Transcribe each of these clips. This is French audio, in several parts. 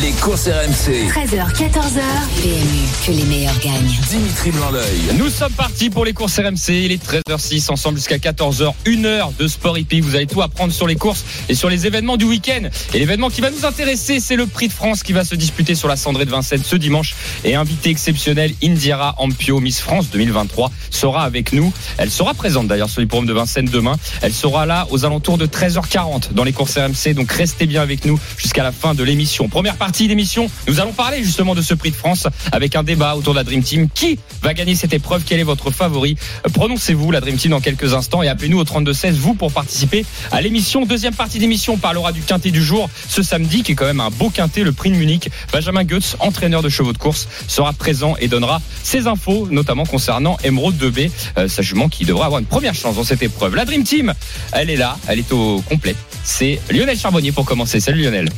Les courses RMC. 13h, 14h. PMU, que les meilleurs gagnent. Dimitri blanc Nous sommes partis pour les courses RMC. Il est 13h06 ensemble jusqu'à 14h. Une heure de sport hippique. Vous allez tout apprendre sur les courses et sur les événements du week-end. Et l'événement qui va nous intéresser, c'est le Prix de France qui va se disputer sur la cendrée de Vincennes ce dimanche. Et invité exceptionnel, Indira Ampio, Miss France 2023, sera avec nous. Elle sera présente d'ailleurs sur l'hippodrome de Vincennes demain. Elle sera là aux alentours de 13h40 dans les courses RMC. Donc restez bien avec nous jusqu'à la fin de l'émission. Première partie d'émission, nous allons parler justement de ce prix de France avec un débat autour de la Dream Team. Qui va gagner cette épreuve? Quel est votre favori? Prononcez-vous la Dream Team dans quelques instants et appelez-nous au 32-16 vous pour participer à l'émission. Deuxième partie d'émission, on parlera du quintet du jour ce samedi qui est quand même un beau quintet, le prix de Munich. Benjamin Goetz, entraîneur de chevaux de course, sera présent et donnera ses infos, notamment concernant Emerald 2B, euh, sa jument qui devra avoir une première chance dans cette épreuve. La Dream Team, elle est là, elle est au complet. C'est Lionel Charbonnier pour commencer. Salut Lionel.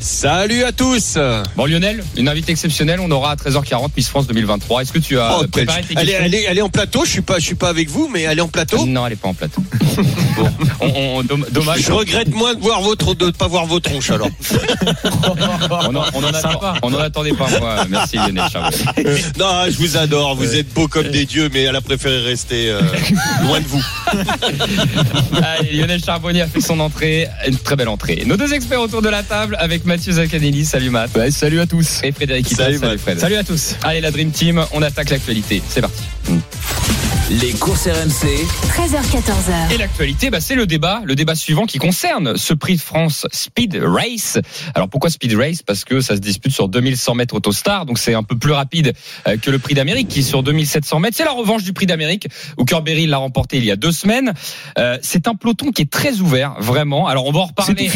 Salut à tous. Bon Lionel, une invitée exceptionnelle, on aura à 13h40 Miss France 2023. Est-ce que tu as Oh, préparé tes elle, est, questions elle, est, elle est en plateau, je suis pas, je suis pas avec vous, mais elle est en plateau. Non, elle est pas en plateau. bon, on, on- domm- dommage. Je regrette moins de voir votre, de pas voir vos tronches alors. On en, on en attend- on en attendait pas moi. Merci Lionel Charbonnier. non, je vous adore, vous êtes beaux comme des dieux, mais elle a préféré rester euh, loin de vous. Allez, Lionel Charbonnier a fait son entrée, une très belle entrée. Nos deux experts autour de la table avec Mathieu Zaccanelli. Salut Matt. salut à tous. Et Frédéric. Salut, Salut. Fred. Salut à tous. Allez la Dream Team, on attaque l'actualité. C'est parti. Les courses RMC. 13h, 14h. Et l'actualité, bah, c'est le débat, le débat suivant qui concerne ce prix de France Speed Race. Alors pourquoi Speed Race? Parce que ça se dispute sur 2100 mètres Autostar, donc c'est un peu plus rapide euh, que le prix d'Amérique qui est sur 2700 mètres. C'est la revanche du prix d'Amérique où Berry l'a remporté il y a deux semaines. Euh, c'est un peloton qui est très ouvert, vraiment. Alors on va en reparler.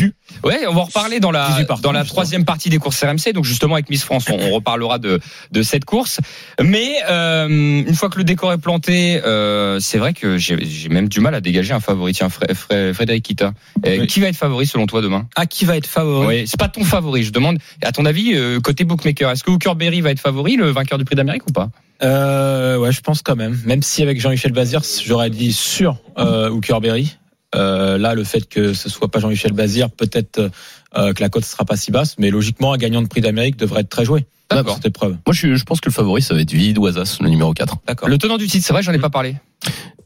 Ouais, on va en reparler dans la 18 partants, dans la troisième partie des courses RMC. Donc justement avec Miss France, on, on reparlera de de cette course. Mais euh, une fois que le décor est planté, euh, c'est vrai que j'ai même du mal à dégager un favori. Tiens, Fré- Fré- Frédéric Kita, Euh, Oui. qui va être favori selon toi demain? À qui va être favori? Oui, c'est pas ton favori. Je demande, à ton avis, euh, côté bookmaker, est-ce que Hooker Berry va être favori, le vainqueur du prix d'Amérique ou pas? Euh, Ouais, je pense quand même. Même si avec Jean-Michel Bazir, j'aurais dit sur euh, Hooker Berry. Euh, là, le fait que ce soit pas Jean-Michel Bazir, peut-être euh, que la cote sera pas si basse, mais logiquement, un gagnant de prix d'Amérique devrait être très joué D'accord. cette épreuve. Moi, je, je pense que le favori, ça va être Vidi Oisas, le numéro 4. D'accord. Le tenant du titre, c'est vrai, j'en ai pas parlé.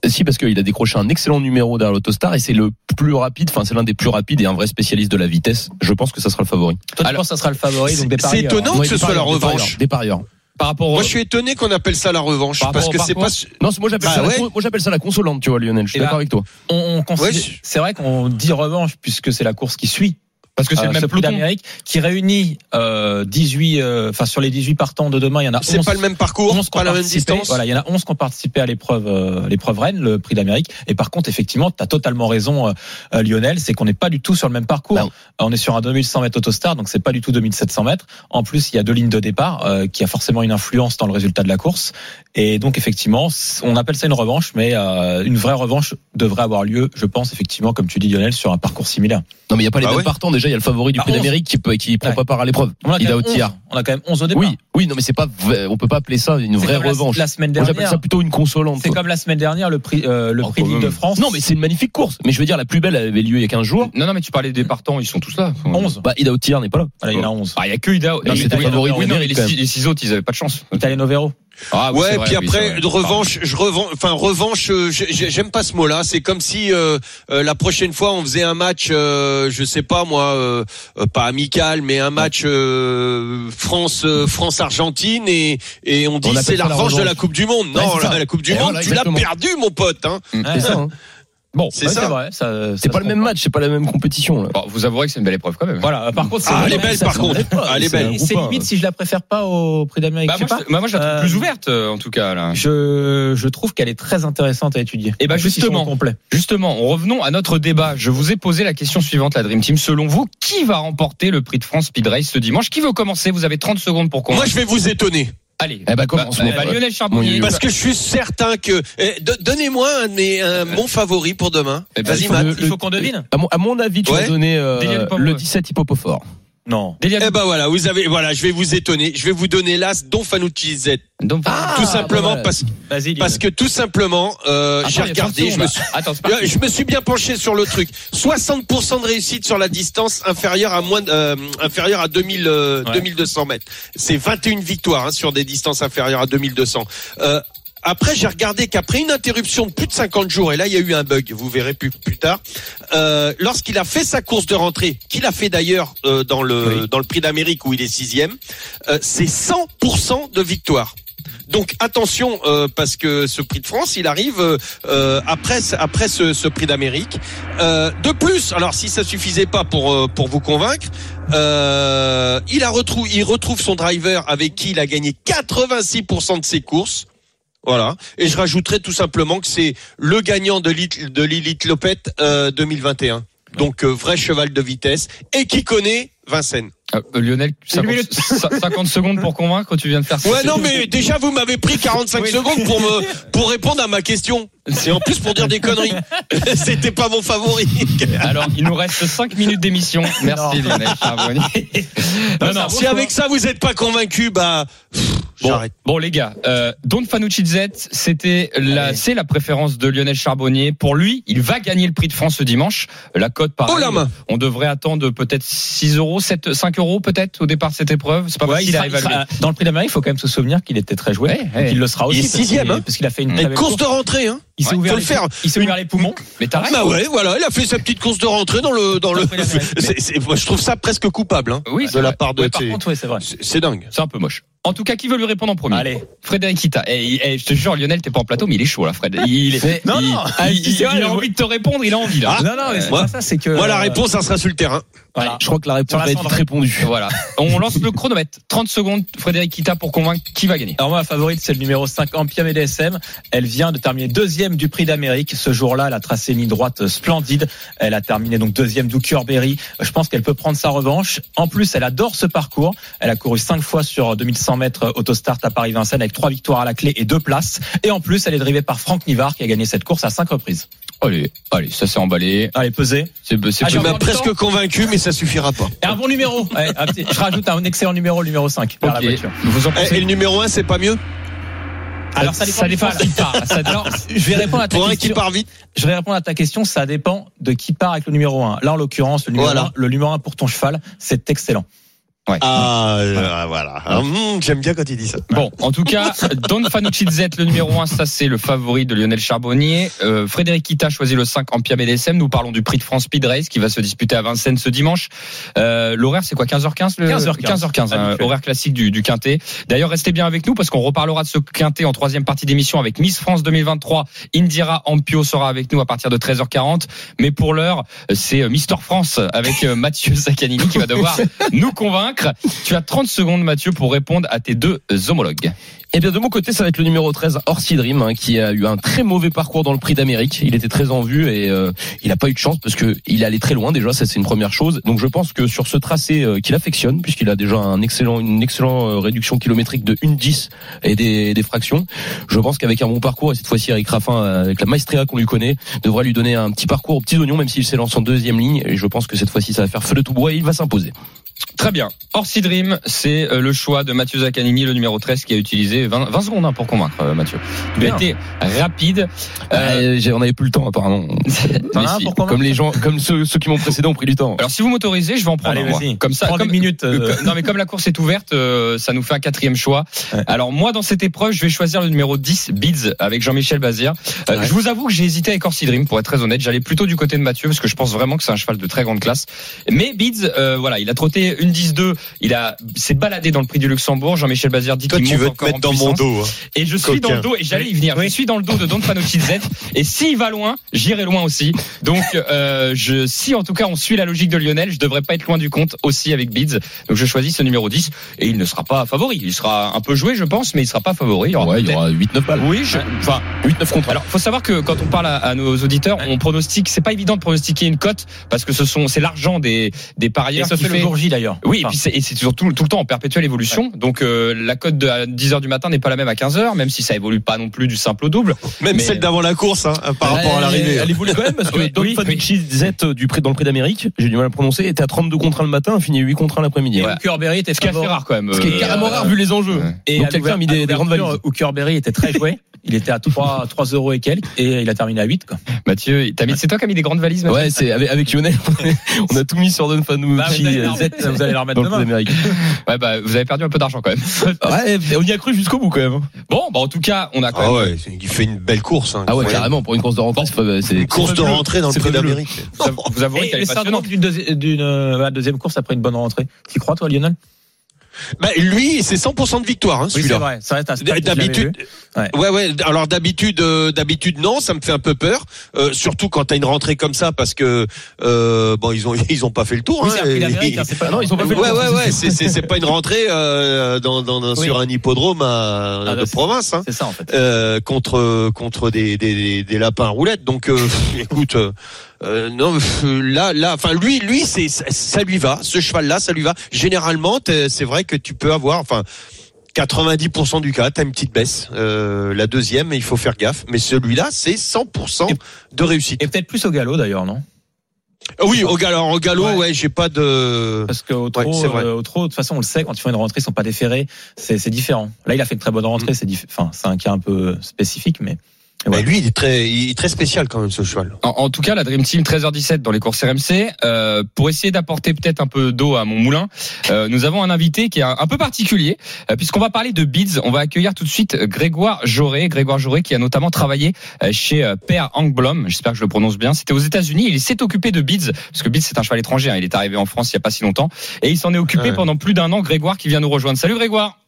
Si, parce qu'il a décroché un excellent numéro derrière l'Autostar et c'est le plus rapide, enfin, c'est l'un des plus rapides et un vrai spécialiste de la vitesse. Je pense que ça sera le favori. Toi, tu Alors, penses que ça sera le favori donc des C'est étonnant Ouais, que ce soit la revanche. Des parieurs. Par rapport au. Moi, je suis étonné qu'on appelle ça la revanche Par parce rapport que c'est pas. Non, moi, j'appelle Bah ça, la ouais. con- moi, j'appelle ça la consolante, tu vois, Lionel. Je suis là- d'accord avec toi. On, on considère- Ouais, je- c'est vrai qu'on dit revanche puisque c'est la course qui suit. Parce que c'est euh, le même ce prix peloton. d'Amérique qui réunit euh, 18, euh, enfin sur les 18 partants de demain, il y en a 11. C'est pas le même parcours, 11 qui ont pas la même participé. distance. Voilà, il y en a 11 qui ont participé à l'épreuve, euh, l'épreuve Rennes, le prix d'Amérique. Et par contre, effectivement, tu as totalement raison, euh, euh, Lionel, c'est qu'on n'est pas du tout sur le même parcours. Bah, Euh, on est sur un 2100 mètres autostar, donc c'est pas du tout 2700 mètres. En plus, il y a deux lignes de départ euh, qui a forcément une influence dans le résultat de la course. Et donc, effectivement, on appelle ça une revanche, mais euh, une vraie revanche devrait avoir lieu, je pense, effectivement, comme tu dis, Lionel, sur un parcours similaire. Non, mais il n'y a pas les Bah mêmes ouais. partants. Déjà, il y a le favori du Bah, prix 11. d'Amérique qui, peut- qui prend Ouais. pas part à l'épreuve. On a, quand Il a même au tir. 11, on a quand même 11 au départ. Oui, oui, non, mais c'est pas, vrai- on peut pas appeler ça une C'est vraie comme la- revanche. La, semaine Moi, j'appelle dernière, ça plutôt une consolante. c'est comme la semaine dernière, le prix, euh, le Oh, prix de France. Non, mais c'est une magnifique course. Mais je veux dire, la plus belle elle avait lieu il y a 15 jours. Non, non, mais tu parlais des partants, ils sont tous là. 11. Bah, Ida Tir n'est pas là. Voilà, il y en a 11. Ah, il y a que Ida. Oui, oui, les quand six, les six autres, ils avaient pas de chance. Italiano Vero. Ah, oui, Ouais, vrai, puis oui, après, de revanche, je revends, enfin, revanche, euh, j'ai- j'ai- j'aime pas ce mot-là. C'est comme si euh, euh, la prochaine fois on faisait un match, euh, je sais pas moi, euh, euh, pas amical, mais un match euh, France euh, France Argentine et et on dit c'est la revanche de la. Coupe du Monde. Non, la, Coupe du Et Monde, voilà, tu l'as perdu, mon pote. Hein. Ça. hein. Bon, C'est ouais, ça. vrai. ça- C'est ça pas le même match, c'est pas la même compétition. Là. Bon, vous avouerez que c'est une belle épreuve quand même. Voilà. Par contre, c'est Ah, elle est belle, par contre. comprend pas. Elle est C'est- belle. Limite si je la préfère pas au prix d'Amérique. Bah, je sais moi, pas. je, bah, moi, je la trouve Euh, plus ouverte, euh, en tout cas, là. Je, je trouve qu'elle est très intéressante à étudier. Eh ben, En plus, ils sont justement. complet. Justement, revenons à notre débat. Je vous ai posé la question suivante, la Dream Team. Selon vous, qui va remporter le prix de France Speed Race ce dimanche? Qui veut commencer? Vous avez 30 secondes pour Moi, commencer. je vais vous étonner. Allez. Eh ben, commence, Bah, bah. Lionel Charbonnier. Parce que je suis certain que. eh, do- Donnez-moi un de mes un, mon favori pour demain. Eh ben, Vas-y, il faut Matt. Il faut qu'on devine. À mon, à mon avis, tu Ouais. vas donner euh, le ouais. 17 Hippopofort. Non. Eh ben voilà, vous avez, voilà, je vais vous étonner. Je vais vous donner l'as Don Fanucci Z. Donc, tout simplement bah, parce, Vas-y, parce que tout simplement, euh, j'ai il y a 30 regardé, je me suis, Attends, parti. Je me suis bien penché sur le truc. 60% de réussite sur la distance inférieure à moins, euh, inférieure à 2000, euh, Ouais. 2200 mètres. C'est 21 victoires hein, sur des distances inférieures à 2200. Après, j'ai regardé qu'après une interruption de plus de 50 jours, et là il y a eu un bug, vous verrez plus, plus tard, euh, lorsqu'il a fait sa course de rentrée, qu'il a fait d'ailleurs euh, dans le dans le Prix d'Amérique où il est sixième, euh, c'est 100% de victoire. Donc attention euh, parce que ce prix de France, il arrive euh, après après ce, ce prix d'Amérique. Euh, de plus, alors si ça suffisait pas pour pour vous convaincre, euh, il a retrouvé il retrouve son driver avec qui il a gagné 86% de ses courses. Voilà. Et je rajouterai tout simplement que c'est le gagnant de l'Elite de l'Elite Lopette euh, 2021. Donc euh, vrai cheval de vitesse et qui connaît Vincennes. Euh, euh, Lionel, 50, 50 secondes pour convaincre, tu viens de faire ça. Ouais, non, mais déjà, vous m'avez pris 45 secondes pour me, pour répondre à ma question. Et en plus pour dire des conneries. C'était pas mon favori. Alors, il nous reste 5 minutes d'émission. Merci Lionel Charbonnier. Non, non, Si avec ça vous êtes pas convaincu, bah, pff, j'arrête. bon les gars, euh, Don Fanucci Z, c'était la, c'est la préférence de Lionel Charbonnier. Pour lui, il va gagner le prix de France ce dimanche. La cote, pareil, Oh la main. on devrait attendre peut-être 6 euros, 7, 5 euros peut-être au départ de cette épreuve. C'est pas Ouais, facile il à il évaluer. sera- dans le prix d'Amérique, il faut quand même se souvenir qu'il était très joué. Ouais, ouais. Il le sera aussi. Il est parce sixième, hein. Parce qu'il a fait une course de rentrée, hein. Il s'est Ouais, ouvert, faut les- le faire. il s'est ouvert les poumons. Mais t'arrêtes. Bah ouais, voilà, il a fait sa petite course de rentrée dans le, dans le, je trouve ça presque coupable, hein. Oui, c'est de la vrai. part de, par contre, oui, c'est vrai. c'est dingue. C'est un peu moche. En tout cas, qui veut lui répondre en premier Allez. Frédéric Kita. Et, et je te jure, Lionel, t'es pas en plateau, mais il est chaud là, Fred. Il, est, Non, il, non. il- il a envie de te répondre, il a envie là. Ah. non, non, mais c'est moi- pas ça, c'est que. Moi, la euh, réponse, ça sera sur le terrain. Voilà. Je crois que la réponse va être répondue. Voilà. On lance le chronomètre. 30 secondes, Frédéric Kita, pour convaincre qui va gagner. Alors moi, ma favorite, c'est le numéro 5, Ampia DSM. Elle vient de terminer deuxième du prix d'Amérique. Ce jour-là, elle a tracé une ligne droite splendide. Elle a terminé donc deuxième d'Hookerberry. Je pense qu'elle peut prendre sa revanche. En plus, elle adore ce parcours. Elle a couru cinq fois sur 2100 mètres autostart à Paris-Vincennes avec trois victoires à la clé et deux places. Et en plus, elle est drivée par Franck Nivard qui a gagné cette course à cinq reprises. Allez, allez, ça s'est emballé. Allez, pesez. C'est c'est Ah, Tu m'as presque convaincu, mais ça suffira pas. Et un bon numéro. Ouais, un petit- je rajoute un excellent numéro, le numéro 5. vers la voiture. Vous en Eh, pensez Et le numéro 1, c'est pas mieux? Alors ça dépend, ça dépend qui part. Ça- Alors, je vais répondre à ta Pour un qui question. part vite. Je vais répondre à ta question. Ça dépend de qui part avec le numéro 1. Là, en l'occurrence, le numéro Voilà. 1, le numéro 1 pour ton cheval, c'est excellent. Ah, euh, voilà. Ah, hum, J'aime bien quand il dit ça. Bon, en tout cas, Don Fanucci Z, le numéro 1, ça c'est le favori de Lionel Charbonnier. Euh, Frédéric Kita choisit le 5 en Pia BDSM. Nous parlons du prix de France Speed Race qui va se disputer à Vincennes ce dimanche. Euh, L'horaire c'est quoi 15h15 le... 15h15. 15h15 hein, horaire classique du, du Quintet. D'ailleurs, restez bien avec nous parce qu'on reparlera de ce Quintet en troisième partie d'émission avec Miss France 2023. Indira Ampio sera avec nous à partir de 13h40. Mais pour l'heure, c'est Mister France avec euh, Mathieu Zaccanini qui va devoir nous convaincre. Tu as 30 secondes Mathieu pour répondre à tes deux homologues. Eh bien, de mon côté, ça va être le numéro 13, Orsi Dream, hein, qui a eu un très mauvais parcours dans le Prix d'Amérique. Il était très en vue et euh, il n'a pas eu de chance parce que il allé très loin déjà. Ça, c'est une première chose. Donc, je pense que sur ce tracé euh, qu'il affectionne, puisqu'il a déjà un excellent, une excellente réduction kilométrique de 1,10 et des, des fractions, je pense qu'avec un bon parcours et cette fois-ci Eric Raffin, euh, avec la maestria qu'on lui connaît, devrait lui donner un petit parcours aux petits oignons, même s'il s'élance en deuxième ligne. Et je pense que cette fois-ci, ça va faire feu de tout bois et il va s'imposer. Très bien. Orsi Dream, c'est euh, le choix de Mathieu Zaccanini, le numéro 13, qui a utilisé 20, 20 secondes hein, pour convaincre euh, Mathieu. Il a été rapide. Euh, Euh, j'ai- on avait plus le temps apparemment. Un si. Comme les gens, comme ceux, ceux qui m'ont précédé ont pris du temps. Alors si vous m'autorisez, je vais en prendre Allez, un, moi. Comme ça, comme, minutes. euh, Euh, non mais comme la course est ouverte, euh, ça nous fait un quatrième choix. Ouais. Alors moi dans cette épreuve, je vais choisir le numéro 10, Bids, avec Jean-Michel Bazir. Euh, Ouais. Je vous avoue que j'ai hésité avec Orsi Dream, pour être très honnête. J'allais plutôt du côté de Mathieu, parce que je pense vraiment que c'est un cheval de très grande classe. Mais Bids, euh, voilà, il a trotté une 10-2, il a s'est baladé dans le prix du Luxembourg. Jean-Michel Bazir dit qu'il tu monte veux te encore mettre en dans mon dos. hein. Et je suis Coquin. dans le dos, et j'allais y venir. Je suis dans le dos de Don Z. Et s'il va loin, j'irai loin aussi. Donc, euh, je, si en tout cas on suit la logique de Lionel, je devrais pas être loin du compte aussi avec Bids. Donc je choisis ce numéro 10 et il ne sera pas favori. Il sera un peu joué, je pense, mais il sera pas favori. Il y aura Ouais, aura 8-9 balles. Oui, je, enfin, 8-9 contre. alors, faut savoir que quand on parle à, à nos auditeurs, on pronostique. C'est pas évident de pronostiquer une cote parce que ce sont, c'est l'argent des des Et parieurs ça qui fait le fait. jour J, là. D'ailleurs. Oui, et puis c'est toujours tout, tout le temps en perpétuelle évolution. Donc euh, la cote de à 10h du matin n'est pas la même à 15h, même si ça évolue pas non plus du simple au double. Même Mais- celle d'avant la course, hein, par rapport à l'arrivée. Elle évolue quand même parce que Oui, Don oui, Fanucci Z du prix dans le prix d'Amérique, j'ai du mal à le prononcer, était à 32 contre 1 le matin, a fini 8 contre 1 l'après-midi. Ouais. Berry était Ce qui est rare quand même. Ce qui est euh, carrément euh, rare vu les enjeux. Et quelqu'un a mis des, des grandes. Hooker Berry était très joué. Il était à 3, 3 euros et quelques et il a terminé à 8. Quoi. Mathieu, t'as mis- c'est toi qui as mis des grandes valises. Mathieu Ouais, c'est avec, avec Lionel, on a tout mis sur Don Bah, Fanucci vous, allez leur Z mettre, vous allez leur mettre dans le prix demain. d'Amérique. Ouais, bah vous avez perdu un peu d'argent quand même. Ouais, on y a cru jusqu'au bout quand même. Bon, bah en tout cas, on a quand Ah même. ouais, il fait une belle course. hein, Ah ouais, carrément, pour une course de rentrée, c'est- c'est Une course c'est de rentrée dans le C'est prix d'Amérique. Vous av- Vous avouerez Et qu'elle le est passionnante. d'une euh, voilà, deuxième course après une bonne rentrée. Tu crois toi Lionel? Bah, lui, c'est 100% de victoire, hein, Oui c'est celui-là. que j'avais D'habitude. Ouais. ouais, ouais. Alors d'habitude, euh, d'habitude non, ça me fait un peu peur, euh, surtout quand t'as une rentrée comme ça, parce que euh, bon, ils ont ils ont pas fait le tour. Oui, hein, c'est et- hein, c'est pas non, ils ont pas fait le Ouais, tour. ouais, ouais, c'est c'est c'est pas une rentrée euh, dans, dans, Oui. sur un hippodrome à, Ah, de c'est- province. Hein. C'est ça en fait. euh, contre contre des, des, des lapins à roulettes. Donc, euh, écoute, euh, non, là, là, enfin, lui, lui, c'est ça, ça lui va. Ce cheval-là, ça lui va. Généralement, c'est vrai que tu peux avoir, enfin. 90% du cas, t'as une petite baisse. Euh, la deuxième, il faut faire gaffe. Mais celui-là, c'est 100% de réussite. Et peut-être plus au galop d'ailleurs, non? Ah oui, au galop, au galop, Ouais. ouais, j'ai pas de. Parce qu'au trot, Ouais, c'est vrai. euh, au trot, de toute façon, on le sait, quand ils font une rentrée, ils sont pas déférés. C'est c'est différent. Là, il a fait une très bonne rentrée. C'est diff- enfin, c'est un cas un peu spécifique, mais. Voilà. lui, il est très, il est très spécial quand même ce cheval. En, en tout cas, la Dream Team 13h17 dans les courses RMC. Euh, pour essayer d'apporter peut-être un peu d'eau à mon moulin, euh, nous avons un invité qui est un, un peu particulier, euh, puisqu'on va parler de bids. On va accueillir tout de suite Grégoire Jauré. Grégoire Jauré qui a notamment travaillé euh, chez euh, Per Angblom. J'espère que je le prononce bien. C'était aux États-Unis. Il s'est occupé de bids, parce que bids c'est un cheval étranger. hein. Il est arrivé en France il y a pas si longtemps, et il s'en est occupé Ouais. pendant plus d'un an. Grégoire qui vient nous rejoindre. Salut Grégoire.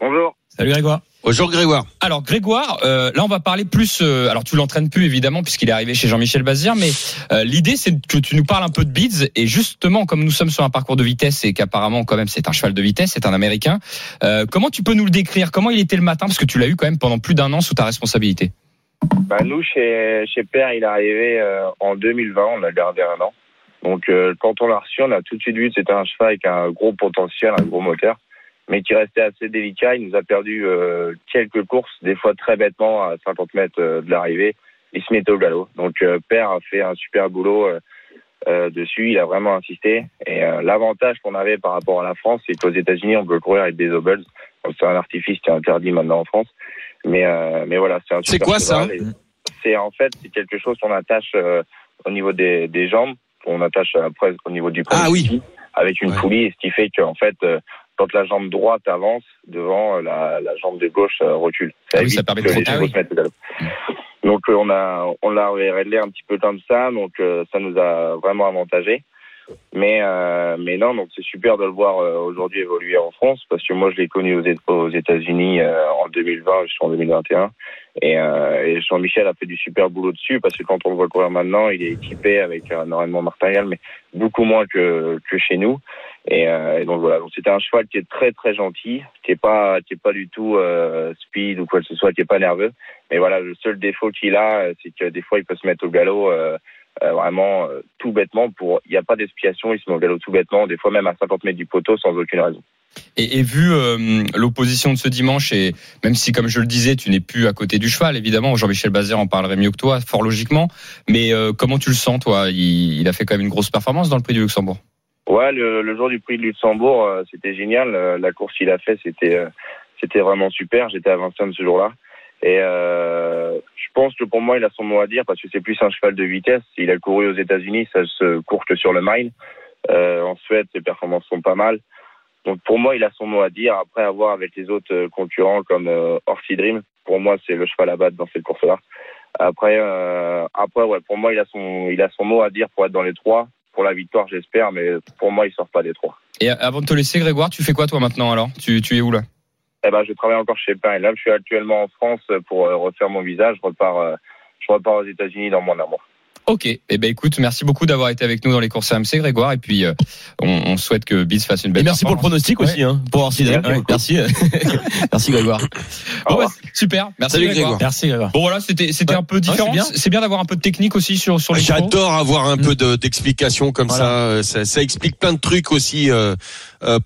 Bonjour. Salut Grégoire. Bonjour Grégoire. Alors Grégoire, euh, là on va parler plus. euh, alors tu l'entraînes plus évidemment puisqu'il est arrivé chez Jean-Michel Bazir, mais euh, l'idée c'est que tu nous parles un peu de bids et justement comme nous sommes sur un parcours de vitesse et qu'apparemment quand même c'est un cheval de vitesse, c'est un Américain. euh, comment tu peux nous le décrire? Comment il était le matin? Parce que tu l'as eu quand même pendant plus d'un an sous ta responsabilité. Bah, nous, chez, chez Père, il est arrivé euh, en 2020, on l'a gardé un an. Donc, euh, quand on l'a reçu, on a tout de suite vu que c'était un cheval avec un gros potentiel, un gros moteur, mais qui restait assez délicat. Il nous a perdu euh, quelques courses, des fois très bêtement, à 50 mètres euh, de l'arrivée. Il se mettait au galop. Donc, euh, Père a fait un super boulot dessus. Il a vraiment insisté. Et l'avantage qu'on avait par rapport à la France, c'est qu'aux États-Unis, on peut courir avec des obels. C'est un artifice qui est interdit maintenant en France. Mais, mais voilà, c'est un C'est quoi, ça? C'est en fait c'est quelque chose qu'on attache au niveau des, des jambes, qu'on attache après au niveau du Ah oui. avec une Ouais. poulie, ce qui fait qu'en fait, quand la jambe droite avance devant, euh, la, la jambe de gauche euh, recule. Ah oui, ça permet de les Ah oui. Donc euh, on a on l'a réglé un petit peu comme ça, donc ça nous a vraiment avantagé. Mais euh, mais non, donc c'est super de le voir euh, aujourd'hui évoluer en France parce que moi je l'ai connu aux, Éta- aux États-Unis euh, en 2020 jusqu'en 2021 et, euh, et Jean-Michel a fait du super boulot dessus parce que quand on le voit courir maintenant, il est équipé avec un enraînement martingale, mais beaucoup moins que que chez nous. Et, euh, et donc voilà, donc c'était un cheval qui est très très gentil, qui est pas qui est pas du tout euh, speed ou quoi que ce soit, qui est pas nerveux. Mais voilà, le seul défaut qu'il a, euh, c'est que des fois il peut se mettre au galop. euh, euh, vraiment euh, tout bêtement pour il n'y a pas d'expiation il se met au galop tout bêtement des fois même à 50 mètres du poteau sans aucune raison Et, et vu euh, l'opposition de ce dimanche, et même si, comme je le disais, tu n'es plus à côté du cheval, évidemment, Jean-Michel Bazir en parlerait mieux que toi, fort logiquement. Mais euh, comment tu le sens, toi? Il, il a fait quand même une grosse performance dans le prix du Luxembourg. ouais le, le jour du prix de Luxembourg c'était génial la course qu'il a fait c'était c'était vraiment super j'étais à Vincennes ce jour-là et euh, je pense que pour moi il a son mot à dire parce que c'est plus un cheval de vitesse. Il a couru aux États-Unis ça se court que sur le mile. Euh, en Suède ses performances sont pas mal. Donc pour moi il a son mot à dire. Après avoir avec les autres euh, concurrents comme euh, Dream. Pour moi c'est le cheval à battre dans cette course là après euh, après ouais pour moi il a son il a son mot à dire pour être dans les trois. Pour la victoire j'espère mais pour moi il sort pas des trois. Et avant de te laisser, Grégoire, tu fais quoi toi maintenant alors? Tu, tu es où là? Eh ben je travaille encore chez Pain et là je suis actuellement en France pour euh, refaire mon visage je repars euh, je repars aux États-Unis dans mon amour Ok, eh ben écoute, merci beaucoup d'avoir été avec nous dans les courses AMC, Grégoire, et puis euh, on, on souhaite que Biz fasse une belle. Et merci pour le pronostic aussi, hein, pour. Merci Ouais, Merci, merci Grégoire. Bon, bah, super, merci Salut, Grégoire. Grégoire. Merci Grégoire. Bon voilà, c'était c'était Ouais. un peu différent. Ouais, c'est bien. d'avoir un peu de technique aussi sur sur les. J'adore avoir un peu de- d'explications comme Voilà. ça. Ça. Ça explique plein de trucs aussi euh,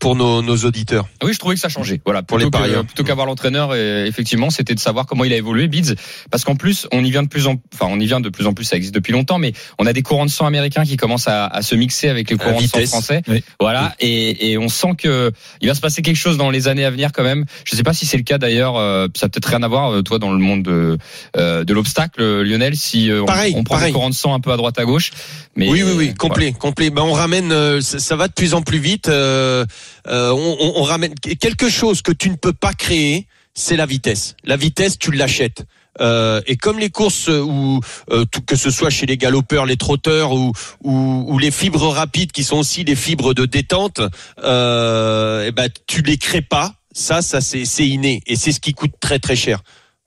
pour nos, nos auditeurs. Oui, je trouvais que ça changeait. Voilà, Pour les parieurs. Plutôt qu'avoir l'entraîneur, euh, effectivement, c'était de savoir comment il a évolué, Bids. Parce qu'en plus, on y vient de plus en, enfin, on y vient de plus en plus. Ça existe depuis longtemps, mais on a des courants de sang américains qui commencent à, à se mixer avec les courants de sang français. Oui. Voilà, et, et on sent que il va se passer quelque chose dans les années à venir quand même. Je sais pas si c'est le cas d'ailleurs. euh, ça peut-être rien à voir, euh, toi, dans le monde de, euh, de l'obstacle, euh, Lionel. Si euh, on- Pareil, on, prend pareil. des courants de sang un peu à droite à gauche. Mais oui, oui, oui, euh, complet, complet. Ben, on ramène, euh, ça, ça va de plus en plus vite. euh, euh, on, on- ramène quelque chose que tu ne peux pas créer, c'est la vitesse. La vitesse, tu l'achètes. Euh, et comme les courses où euh, tout, que ce soit chez les galopeurs, les trotteurs ou, les fibres rapides qui sont aussi des fibres de détente, euh, eh ben tu les crées pas. Ça, ça c'est inné et c'est ce qui coûte très très cher.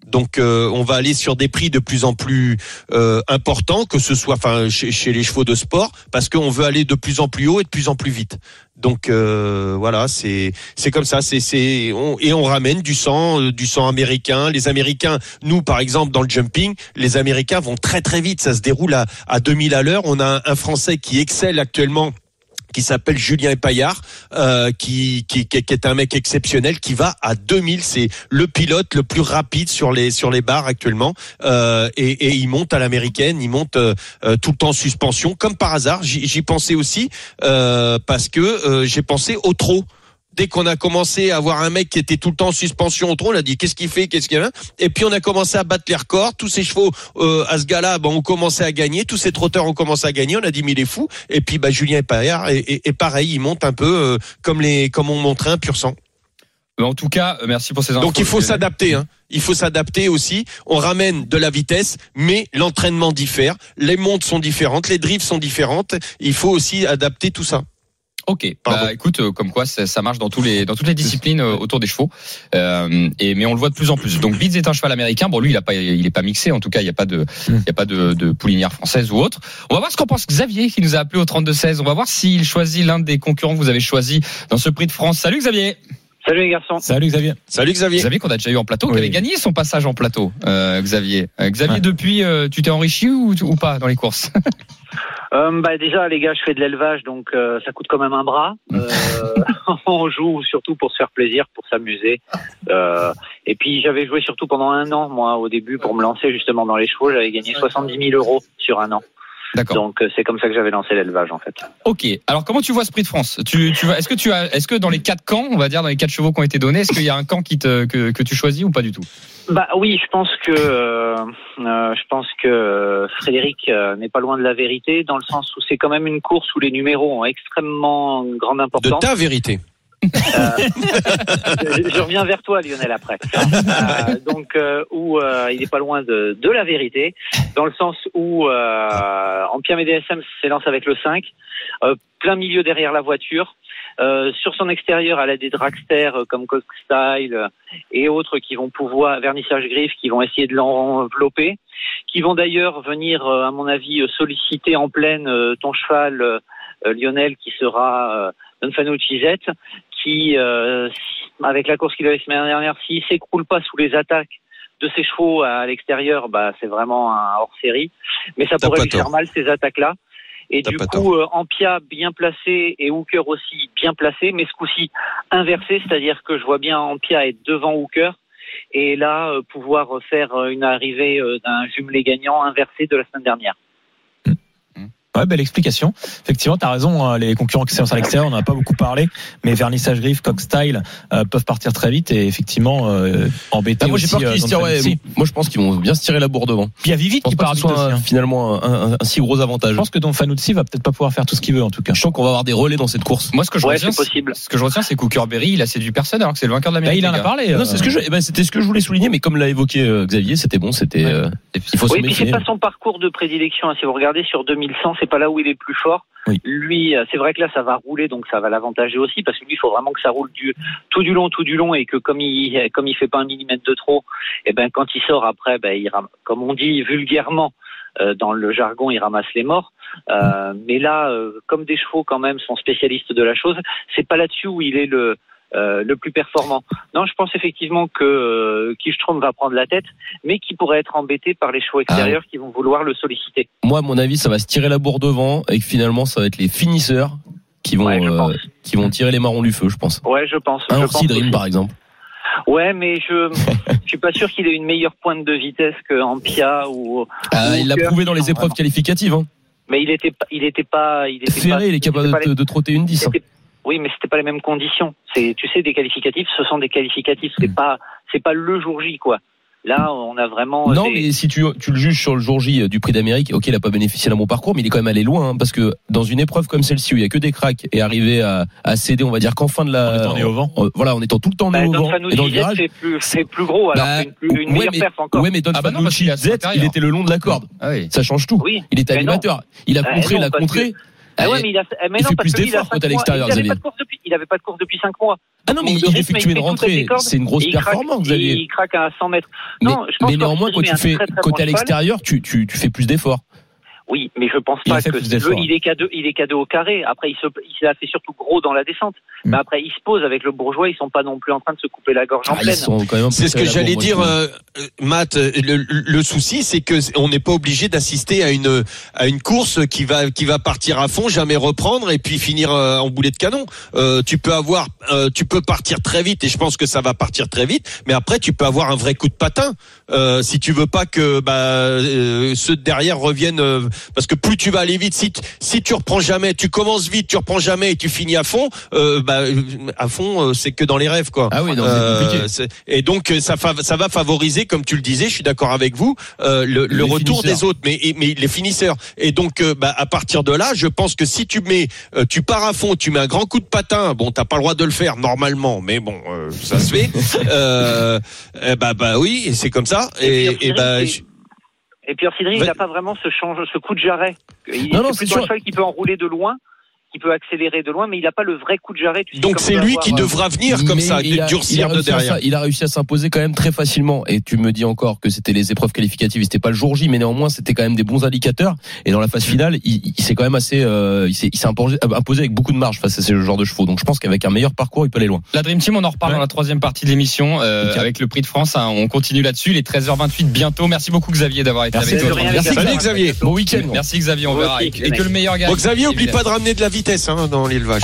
Donc euh, on va aller sur des prix de plus en plus euh, importants, que ce soit enfin chez les chevaux de sport, parce qu'on veut aller de plus en plus haut et de plus en plus vite. Donc euh, voilà, c'est c'est comme ça, c'est c'est on- et on ramène du sang, euh, du sang américain. Les Américains, nous par exemple dans le jumping, les Américains vont très très vite, ça se déroule à à 2000 à l'heure. On a un, un Français qui excelle actuellement qui s'appelle Julien Paillard, euh, qui, qui, est un mec exceptionnel, qui va à 2000. C'est le pilote le plus rapide sur les sur les barres actuellement, euh, et, il monte à l'américaine, il monte euh, tout le temps en suspension, comme par hasard. J'y pensais aussi parce que j'ai pensé au trot. Dès qu'on a commencé à avoir un mec qui était tout le temps en suspension au trot, on a dit qu'est-ce qu'il fait, qu'est-ce qu'il a Et puis on a commencé à battre les records. Tous ces chevaux euh, à ce gars-là, bon, ont commencé à gagner. Tous ces trotteurs ont commencé à gagner. On a dit mais il est fou. Et puis bah Julien et, et pareil, il monte un peu euh, comme les comme on montrait un pur sang. En tout cas, euh, merci pour ces infos. Donc il faut s'adapter. Hein. Il faut s'adapter aussi. On ramène de la vitesse, mais l'entraînement diffère. Les montes sont différentes, les drifts sont différentes. Il faut aussi adapter tout ça. Ok, Pardon. bah écoute, euh, comme quoi ça, ça marche dans tous les dans toutes les disciplines euh, autour des chevaux, euh, et mais on le voit de plus en plus. Donc Bids est un cheval américain. Bon, lui il a pas il est pas mixé. En tout cas, il y a pas de il y a pas de, de poulinière française ou autre. On va voir ce qu'en pense Xavier qui nous a appelé au 32 16. On va voir s'il choisit l'un des concurrents que vous avez choisi dans ce Prix de France. Salut Xavier. Salut les garçons. Salut Xavier. Salut Xavier. Xavier qu'on a déjà eu en plateau, qui avait gagné son passage en plateau. Euh, Xavier. Euh, Xavier, Ouais. depuis, euh, tu t'es enrichi ou, ou pas dans les courses? Euh, bah déjà les gars, je fais de l'élevage, donc euh, ça coûte quand même un bras. Euh, on joue surtout pour se faire plaisir, pour s'amuser. Euh, et puis j'avais joué surtout pendant un an, moi, au début, pour me lancer justement dans les chevaux. J'avais gagné 70 000 euros sur un an. Donc euh, c'est comme ça que j'avais lancé l'élevage en fait. Ok. Alors comment tu vois ce prix de France? Tu, tu est-ce que tu as, est-ce que dans les quatre camps, on va dire dans les quatre chevaux qui ont été donnés, est-ce qu'il y a un camp qui te, que, que tu choisis ou pas du tout? Bah oui, je pense que euh, euh, je pense que Frédéric euh, n'est pas loin de la vérité dans le sens où c'est quand même une course où les numéros ont extrêmement grande De importance. ta vérité. Je, je reviens vers toi, Lionel, après. Euh, donc, euh, où euh, il est pas loin de, la vérité, dans le sens où euh, Ampia DSM s'élance avec le 5, euh, plein milieu derrière la voiture. Euh, sur son extérieur, elle a des dragsters euh, comme Coke Style euh, et autres qui vont pouvoir, vernissage griffe, qui vont essayer de l'envelopper, qui vont d'ailleurs venir, euh, à mon avis, euh, solliciter en pleine euh, ton cheval, euh, euh, Lionel, qui sera euh, Donfano Chizette, qui, euh, avec la course qu'il avait la semaine dernière, s'il s'écroule pas sous les attaques de ses chevaux à l'extérieur, bah, c'est vraiment un hors-série. Mais ça pourrait lui faire mal, ces attaques-là. Et du coup, euh, Ampia bien placé et Hooker aussi bien placé, mais ce coup-ci inversé, c'est-à-dire que je vois bien Ampia être devant Hooker et là euh, pouvoir faire euh, une arrivée euh, d'un jumelé gagnant inversé de la semaine dernière. Ouais, belle explication. Effectivement, tu as raison, hein, les concurrents qui sont à l'extérieur, on n'en a pas beaucoup parlé, mais Vernissage Griffe, Coq Style euh, peuvent partir très vite et effectivement euh, embêter Ah, moi j'ai aussi, peur euh, se tirent. ouais, moi je pense qu'ils vont bien se tirer la bourre devant. Puis il y a pense qui part soit aussi. un- hein. finalement un, un- un si gros avantage. Je pense que Don Fanuzzi va peut-être pas pouvoir faire tout ce qu'il veut en tout cas. Je sens qu'on va avoir des relais dans cette course. Moi, ce que je Ouais, retiens. Ce que je retiens, c'est Berry, il a séduit personne alors que c'est le vainqueur de Là, l'Amérique. il en a parlé. Non, euh, c'est ce que je, eh ben, c'était ce que je voulais souligner, mais comme l'a évoqué euh, Xavier, c'était bon, c'était. Ouais. il faut se Oui, puis c'est pas son parcours de prédilection. hein. Si vous regardez sur 2100, c'est pas là où il est plus fort. Oui. Lui, euh, c'est vrai que là, ça va rouler, donc ça va l'avantager aussi, parce que lui, il faut vraiment que ça roule du, tout du long, tout du long, et que comme il, comme il fait pas un millimètre de trop, et ben quand il sort après, ben il ram- comme on dit vulgairement euh, dans le jargon, il ramasse les morts. Euh, mais là, euh, comme des chevaux quand même sont spécialistes de la chose, c'est pas là-dessus où il est le euh, le plus performant. Non, je pense effectivement que euh, Kijstrom va prendre la tête, mais qui pourrait être embêté par les chevaux extérieurs qui vont vouloir le solliciter. Moi, à mon avis, ça va se tirer la bourre devant et que finalement, ça va être les finisseurs qui vont, Ouais, euh, qui vont tirer les marrons du feu, je pense. Ouais, je pense. Un je Dream, par exemple. Ouais, mais je je suis pas sûr qu'il ait une meilleure pointe de vitesse que Ampia ou. Ah, ou il l'a prouvé dans les épreuves qualificatives. Hein. Mais il était pas, il était pas, il était pas. Ferré, il est capable pas de, les- de trotter une 10. hein. c'était- Oui, mais c'était pas les mêmes conditions. C'est, tu sais, des qualificatifs, ce sont des qualificatifs. C'est pas, c'est pas le jour J, quoi. Là, on a vraiment. Non, des- mais si tu, tu le juges sur le jour J euh, du prix d'Amérique, ok, il a pas bénéficié d'un bon parcours, mais il est quand même allé loin, hein, parce que dans une épreuve comme celle-ci où il y a que des cracks et arriver à, à céder, on va dire qu'en fin de la, En étant au vent. en- voilà, en étant tout le temps Bah, né au vent et dans le virage. c'est plus, c'est plus gros, alors Bah, c'est une, plus- une ouais, meilleure mais- perf encore. Ouais, mais Don Ah bah non, parce est Z, il était le long de la corde. Ah oui. Ça change tout. Oui. Il était Mais non. animateur. Il a Bah, contré, non, il a contré. Ah ouais, mais il a, eh, mais il non, fait parce plus il d'efforts quand à l'extérieur, Il avait Xavier. pas de course depuis, il avait pas de course depuis 5 mois. Ah non, mais il rythme, effectue il une rentrée. C'est une grosse il performance, Il, Xavier. il craque à 100 mètres. Mais, Non, je pense mais néanmoins, quand tu fais, quand à l'extérieur, tu, tu, tu fais plus d'efforts. Oui, mais je pense pas que si il est cadeau, il est cadeau au carré. Après, il se, il s'est fait surtout gros dans la descente. Mm. Mais après, il se pose avec le bourgeois. Ils sont pas non plus en train de se couper la gorge en Ah, ils pleine. sont quand même un peu C'est ce que j'allais dire, trouve. euh, euh, Matt. euh, Le, le souci, c'est que on n'est pas obligé d'assister à une à une course qui va qui va partir à fond, jamais reprendre et puis finir euh, en boulet de canon. Euh, tu peux avoir, euh, tu peux partir très vite et je pense que ça va partir très vite. Mais après, tu peux avoir un vrai coup de patin euh, si tu veux pas que bah, euh, ceux de derrière reviennent. Euh, parce que plus tu vas aller vite, si si tu reprends jamais, tu commences vite, tu reprends jamais et tu finis à fond. Euh, bah, à fond, euh, c'est que dans les rêves, quoi. Ah oui, non, Euh, c'est compliqué. c'est- et donc euh, ça, fa- ça va favoriser, comme tu le disais, je suis d'accord avec vous, euh, le, le retour finisseurs. des autres, mais, et- mais les finisseurs. Et donc euh, bah, à partir de là, je pense que si tu mets, euh, tu pars à fond, tu mets un grand coup de patin, bon, t'as pas le droit de le faire normalement, mais bon, euh, ça se fait. euh, eh bah bah oui, et c'est comme ça. Et, Et et bah, Orsi je- Et puis Orsi Dream, il n'a pas vraiment ce change, ce coup de jarret. Il Non, non, c'est un cheval qui peut enrouler de loin, qui peut accélérer de loin, mais il n'a pas le vrai coup de jarret. Tu donc c'est lui avoir, qui euh, devra venir comme Mais ça, il a- il a durcir de réussi à derrière. ça- il a réussi à s'imposer quand même très facilement. Et tu me dis encore que c'était les épreuves qualificatives, c'était pas le jour J, mais néanmoins c'était quand même des bons indicateurs. Et dans la phase finale, il, il s'est quand même assez, euh, il s'est il imposé, imposé avec beaucoup de marge face à ce genre de chevaux. Donc je pense qu'avec un meilleur parcours, il peut aller loin. La Dream Team, on en reparle Ouais. dans la troisième partie de l'émission euh, avec le prix de France. hein. on continue là-dessus. Il est 13h28 bientôt. Merci beaucoup Xavier d'avoir été Merci. avec de nous. Merci, Xavier. Bon week-end. Merci Xavier, on verra. Et, que le meilleur gagne. Xavier, oublie pas de ramener de la vitesse hein, dans l'élevage.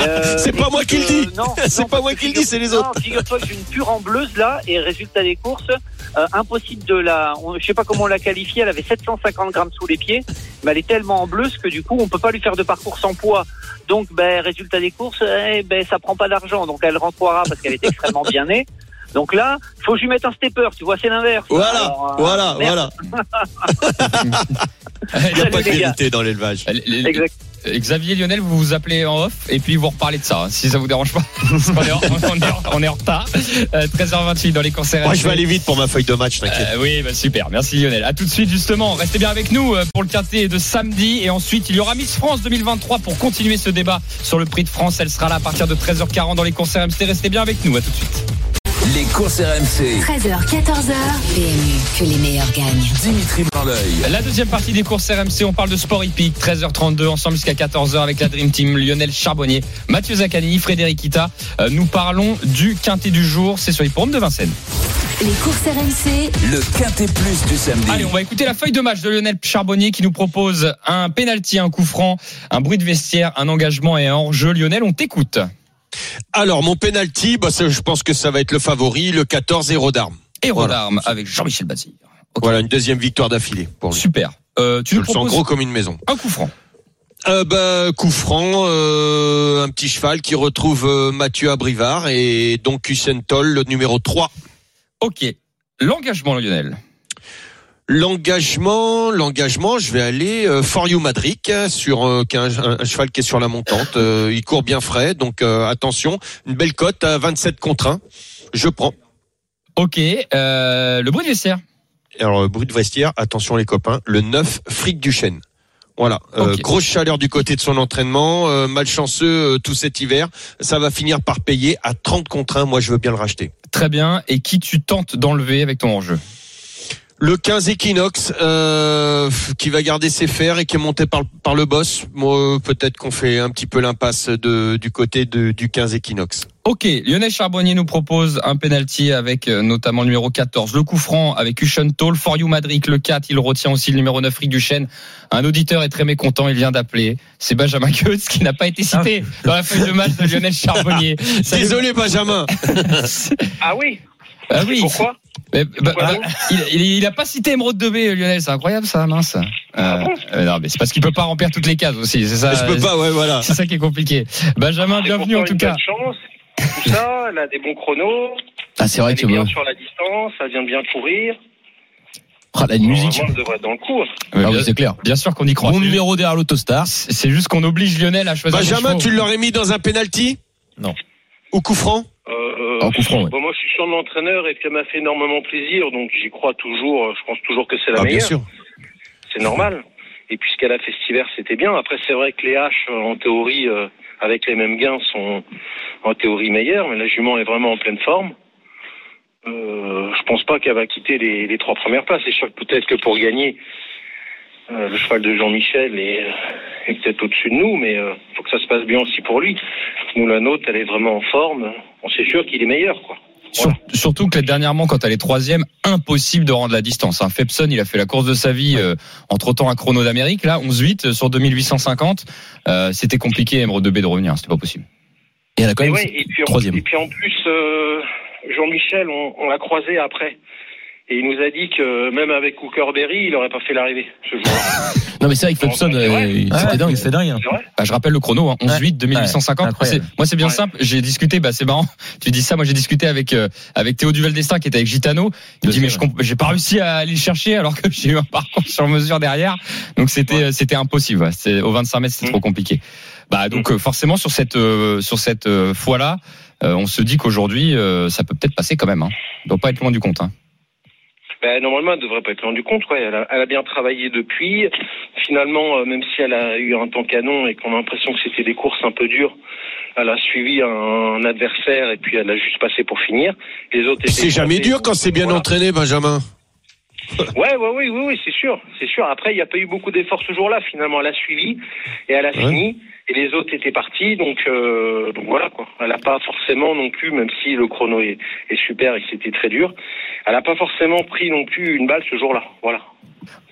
Euh, C'est pas moi qui le dis. euh, non, C'est pas moi qui le dis, c'est les autres. Figure-toi que j'ai une pure en bleuse là, et résultat des courses, euh, impossible de la. on- je sais pas comment on l'a qualifiée, elle avait 750 grammes sous les pieds, mais elle est tellement en bleuse que du coup, on peut pas lui faire de parcours sans poids. Donc, ben, résultat des courses, eh, ben, ça prend pas d'argent, donc elle rentrera parce qu'elle est extrêmement bien née. Donc là, faut que je lui mette un stepper, tu vois, c'est l'inverse. Voilà, Alors, euh, voilà, merde. voilà. Il n'y a pas de vérité dans l'élevage. Exact. Euh, Xavier Lionel, vous vous appelez en off et puis vous reparlez de ça, hein, si ça vous dérange pas. Est en- on, est en, on est en retard. Euh, 13h28 dans les concerts. Moi, je vais aller vite pour ma feuille de match, t'inquiète. Euh, oui, bah super, merci Lionel. À tout de suite justement, restez bien avec nous euh, pour le quintet de samedi et ensuite il y aura Miss France 2023 pour continuer ce débat sur le prix de France. Elle sera là à partir de 13h40 dans les concerts MC. Restez bien avec nous, à tout de suite. Les courses RMC. 13h, 14h. PMU, que les meilleurs gagnent. Dimitri Blanc-L'œil. La deuxième partie des courses RMC, on parle de sport hippique, 13h32 ensemble jusqu'à 14h avec la Dream Team, Lionel Charbonnier, Mathieu Zaccani, Frédéric Ita. Euh, nous parlons du quintet du jour, c'est sur l'hippodrome de Vincennes. Les courses RMC, Le quintet plus du samedi. Allez, on va écouter la feuille de match de Lionel Charbonnier qui nous propose un penalty, un coup franc, un bruit de vestiaire, un engagement et un hors-jeu. Lionel, on t'écoute. Alors, mon penalty, bah, je pense que ça va être le favori, le 14 héros d'armes. Héros Voilà. d'armes avec Jean-Michel Bazir. Voilà, une deuxième victoire d'affilée pour lui. Super. Euh, tu Je le sens gros comme une maison. un coup franc. Euh, bah, coup franc, euh, un petit cheval qui retrouve euh, Mathieu Abrivard et donc Hussein Toll, le numéro 3. Ok. L'engagement, Lionel. L'engagement, l'engagement, je vais aller euh, For You Madric hein, sur euh, un, un- cheval qui est sur la montante. Euh, il court bien frais, donc euh, attention, une belle cote à 27 contre 1. Je prends. Ok. Euh, le bruit de vestiaire. Alors, euh, bruit de vestiaire, attention les copains, le 9 Fric du Chêne. Voilà, Euh, grosse chaleur du côté de son entraînement, euh, malchanceux euh, tout cet hiver. Ça va finir par payer à 30 contre 1. Moi, je veux bien le racheter. Très bien. Et qui tu tentes d'enlever avec ton enjeu Le 15 Equinox, euh, qui va garder ses fers et qui est monté par, par le boss. Moi, euh, peut-être qu'on fait un petit peu l'impasse de, du côté de, du 15 Equinox. Ok, Lionel Charbonnier nous propose un penalty avec euh, notamment le numéro 14, le coup franc avec Ushen Toll, For You Madrid, le 4, il retient aussi le numéro 9, Rick Duchesne. Un auditeur est très mécontent, il vient d'appeler. C'est Benjamin Goetz qui n'a pas été cité dans la feuille de match de Lionel Charbonnier. Salut. Désolé, Benjamin. Ah oui Ah oui. Pourquoi Mais, bah, bah, il, il, il a pas cité Emeraude 2B, Lionel, c'est incroyable ça, mince. Ah bon euh, non, mais c'est parce qu'il peut pas remplir toutes les cases aussi, c'est ça. je peux pas, ouais, voilà. C'est ça qui est compliqué. Benjamin, C'est bienvenue en tout cas. chance. Tout ça, elle a des bons chronos. Ah, c'est vrai Elle que est bien sur la distance, elle vient bien courir. Ah, la musique. Elle devrait être dans le coup. Ah oui, c'est clair. bien sûr qu'on y croit. Bon numéro derrière l'autostar. C'est c'est juste qu'on oblige Lionel à choisir. Benjamin, tu l'aurais mis dans un penalty? Non. Ou coup franc? Euh, En ouais. bon, moi, je suis sur l'entraîneur et puis elle m'a fait énormément plaisir, donc j'y crois toujours. Je pense toujours que c'est la Ah, bien meilleure. sûr. C'est normal. Et puis ce qu'elle a fait cet hiver, c'était bien. Après, c'est vrai que les H, euh, en théorie, euh, avec les mêmes gains, sont en théorie meilleurs, mais la jument est vraiment en pleine forme. Euh, je pense pas qu'elle va quitter les, les trois premières places. C'est sûr que peut-être que pour gagner, euh, le cheval de Jean-Michel est, est peut-être au-dessus de nous, mais euh, faut que ça se passe bien aussi pour lui. Nous, la nôtre, elle est vraiment en forme. On sait sûr qu'il est meilleur, quoi. Sur- surtout que dernièrement, quand elle est troisième, impossible de rendre la distance. Hein. Fepson, il a fait la course de sa vie euh, entre temps un chrono d'Amérique, là, 11-8 sur 2850. Euh, c'était compliqué, Emeraude 2B, de revenir. C'était pas possible. Et elle a quand même. ouais, et, puis, en- troisième. et puis en plus, euh, Jean-Michel, on, on l'a croisé après. Et il nous a dit que même avec Cooker Berry, il n'aurait pas fait l'arrivée ce jour-là. Non, mais c'est vrai que C'est vrai. euh, Ah, c'était dingue. C'est dingue. hein. Bah, je rappelle le chrono, hein, 11-8, 2850. Ouais, incroyable. C'est- moi, c'est bien Ouais. simple. J'ai discuté, bah, c'est marrant. Tu dis ça, moi, j'ai discuté avec, euh, avec Théo Duval d'Estaing qui était avec Gitano. Il me dit, mais je comp- j'ai pas réussi à aller le chercher alors que j'ai eu un parcours sur mesure derrière. Donc, c'était, euh, c'était impossible. ouais. C'est, au 25 mètres, c'était Mm. trop compliqué. Bah, donc, euh, forcément, sur cette, euh, sur cette euh, fois-là, euh, on se dit qu'aujourd'hui, euh, ça peut peut-être passer quand même. Hein. On doit pas être loin du compte. Hein. Ben, normalement, elle devrait pas être du compte. Ouais. Elle, a, elle a bien travaillé depuis. Finalement, euh, même si elle a eu un temps canon et qu'on a l'impression que c'était des courses un peu dures, elle a suivi un, un adversaire et puis elle a juste passé pour finir. Les autres. C'est jamais dur quand c'est bien Voilà. entraîné, Benjamin. Ouais, ouais, oui, oui, oui, c'est sûr, c'est sûr. Après, il n'y a pas eu beaucoup d'efforts ce jour-là. Finalement, elle a suivi et elle a Ouais. fini. Et les autres étaient partis, donc, euh, donc voilà quoi. Elle n'a pas forcément non plus, même si le chrono est, est super et que c'était très dur, elle n'a pas forcément pris non plus une balle ce jour-là. Voilà.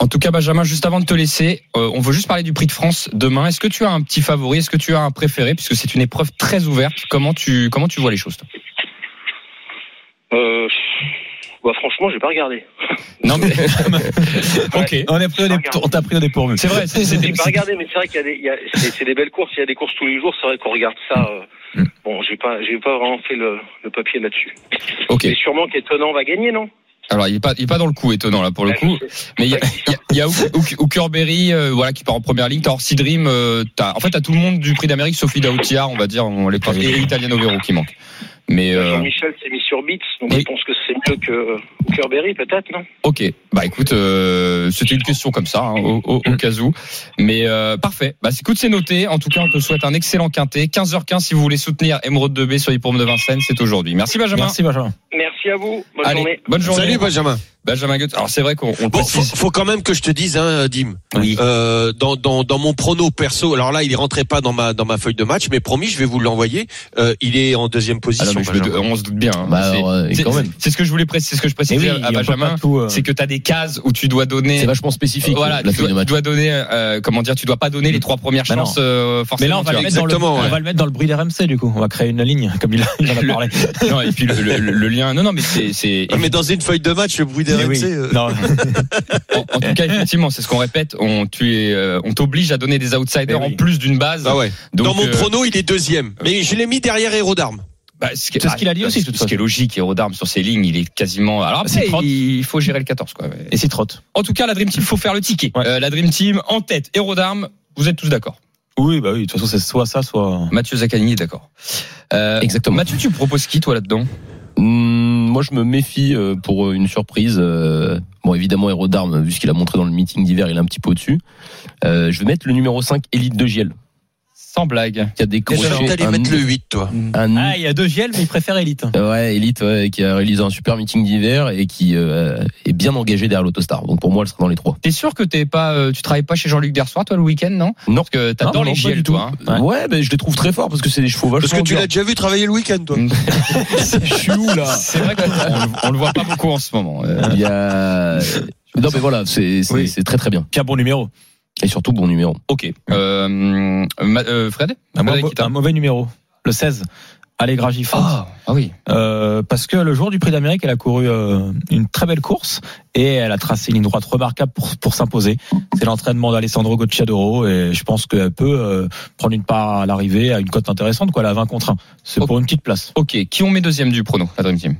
En tout cas, Benjamin, juste avant de te laisser, euh, on veut juste parler du Prix de France demain. Est-ce que tu as un petit favori? Est-ce que tu as un préféré? Puisque c'est une épreuve très ouverte. Comment tu, comment tu vois les choses toi? Euh, bah, franchement, j'ai pas regardé. Non, mais. ok. On a pris au dé- on t'a pris au dépourvu. C'est vrai, c'est- J'ai pas regardé, mais c'est vrai qu'il y a des, il y a- c'est, c'est des belles courses. Il y a des courses tous les jours. C'est vrai qu'on regarde ça. euh, bon, j'ai pas, j'ai pas vraiment fait le, le papier là-dessus. Ok. Mais sûrement qu'étonnant va gagner, non? Alors, il est pas, il est pas dans le coup étonnant là pour le coup. Mais il y a, il y a, y euh, voilà, qui part en première ligne. T'as Orsi Dream. euh, t'as, en fait, t'as tout le monde du Prix d'Amérique, Sophie Daoutiard, on va dire, on les prend, et Italiano Vero qui manque. Mais euh, Jean-Michel s'est mis sur Beats, donc Oui. je pense que c'est mieux que Kerberry, peut-être, non? Ok. Bah écoute, euh, c'était une question comme ça, hein, au, au, au cas où. Mais euh, parfait. Bah écoute, c'est noté. En tout cas, on te souhaite un excellent quintet. 15h15 si vous voulez soutenir Emeraude 2B sur l'hippodrome de Vincennes, c'est aujourd'hui. Merci Benjamin. Merci Benjamin. Merci à vous. Bonne Allez, journée. bonne journée. Salut, Benjamin. Benjamin Goetz. Alors c'est vrai qu'on Bon, faut, faut quand même que je te dise, hein, Dim. Oui. Euh, dans, dans, dans mon prono perso, alors là, il est rentré pas dans ma dans ma feuille de match, mais promis, je vais vous l'envoyer. Euh, il est en deuxième Ah position. non, mais je me- Benjamin. on se doute bien. hein. Bah, C'est- alors, euh, c'est- quand même. c'est ce que je voulais préciser, c'est ce que je Eh précisais oui, à Benjamin. euh, C'est que tu as des cases où tu dois donner. C'est vachement spécifique. Voilà, la tu dois, de match. tu dois donner, euh, comment dire, tu dois pas donner les trois premières Bah chances euh, Mais forcément. là, on va, le mettre dans le, Exactement, on ouais. va le mettre dans le bruit d'RMC, du coup. On va créer une ligne, comme il, a- il en a Le- parlé. Non, et puis le, le- le- le lien. Non, non, mais c'est, c'est Ah, mais dans une feuille de match, le bruit des Mais oui. RMC, euh, Non. en, en tout cas effectivement, c'est ce qu'on répète. On, euh, t'oblige à donner des outsiders Mais oui. en plus d'une base. Ah ouais. Donc, dans mon euh, prono, il est deuxième. Mais je l'ai mis derrière Héros d'Armes. Bah, ce qui- C'est ce qu'il a dit bah, aussi, de Ce toute qui est logique, Héros d'Armes sur ses lignes, il est quasiment. Alors C'est après, trotte. il faut gérer le 14, quoi. Et s'il trotte. En tout cas, la Dream Team, faut faire le ticket. Ouais. Euh, la Dream Team en tête, Héros d'Armes. Vous êtes tous d'accord Oui, bah oui. De toute façon, c'est soit ça, soit. Mathieu Zaccagni est d'accord. Euh, Exactement. Mathieu, tu proposes qui toi là-dedans? Hum, moi, je me méfie euh, pour une surprise. euh, Bon, évidemment, Héros d'Armes, vu ce qu'il a montré dans le meeting d'hiver, il est un petit peu au-dessus. Euh, je vais mettre le numéro 5, Elite de Giel, Sans blague. qui a décroché T'allais un, mettre le 8, toi. un Ah, il y a deux GL, mais il préfère Elite. Ouais, Elite, ouais, qui a réalisé un super meeting d'hiver et qui euh, est bien engagé derrière l'Autostar. Donc pour moi, elle sera dans les trois. T'es sûr que t'es pas, euh, tu travailles pas chez Jean-Luc Dersoir, toi, le week-end, non? Non. Parce que t'adores Non, les GL, toi. hein. Ouais, mais je les trouve très forts parce que c'est des chevaux. Parce que tu l'as déjà vu travailler le week-end, toi. Je suis où là C'est vrai qu'on on le voit pas beaucoup en ce moment. Euh, Il y a. Non mais voilà, c'est c'est Oui. c'est très très bien. Un bon numéro. Et surtout bon numéro. ok. Euh, ma- euh, Fred Un, mauvais numéro. Le 16. Allegra Gifford. Ah, ah oui. Euh, parce que le jour du Prix d'Amérique, elle a couru euh, une très belle course et elle a tracé une ligne droite remarquable pour, pour s'imposer. C'est l'entraînement d'Alessandro Gocciadoro et je pense qu'elle peut euh, prendre une part à l'arrivée à une cote intéressante, quoi, elle a 20 contre 1. C'est pour une petite place. Ok. Qui on met deuxième du prono, la Dream Team?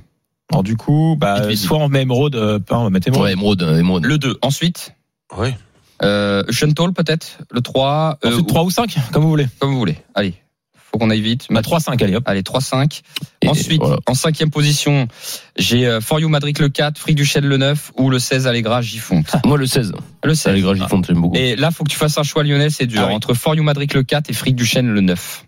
Alors du coup, bah, Vite, vite, soit on met Emeraude, euh, pas, on va mettre Emeraude. Ouais, Émeraude, euh, Émeraude. Le 2. Ensuite, Ouais. Euh, Shuntal peut-être. Le 3. euh, Ensuite, 3 ou 5, comme vous voulez. Comme vous voulez. Allez. Faut qu'on aille vite. Bah, 3-5, allez hop. Allez, 3-5. Et Ensuite, voilà. en cinquième position, j'ai euh, For You Madrid le 4, Frick Duchel le 9 ou le 16 Allegra Gifonte. Moi le 16. Le 16. Allegra Gifonte, j'aime beaucoup. Et là, faut que tu fasses un choix, Lionel, c'est dur. Ah oui. Entre For You Madrid le 4 et Frick Duchesne le 9.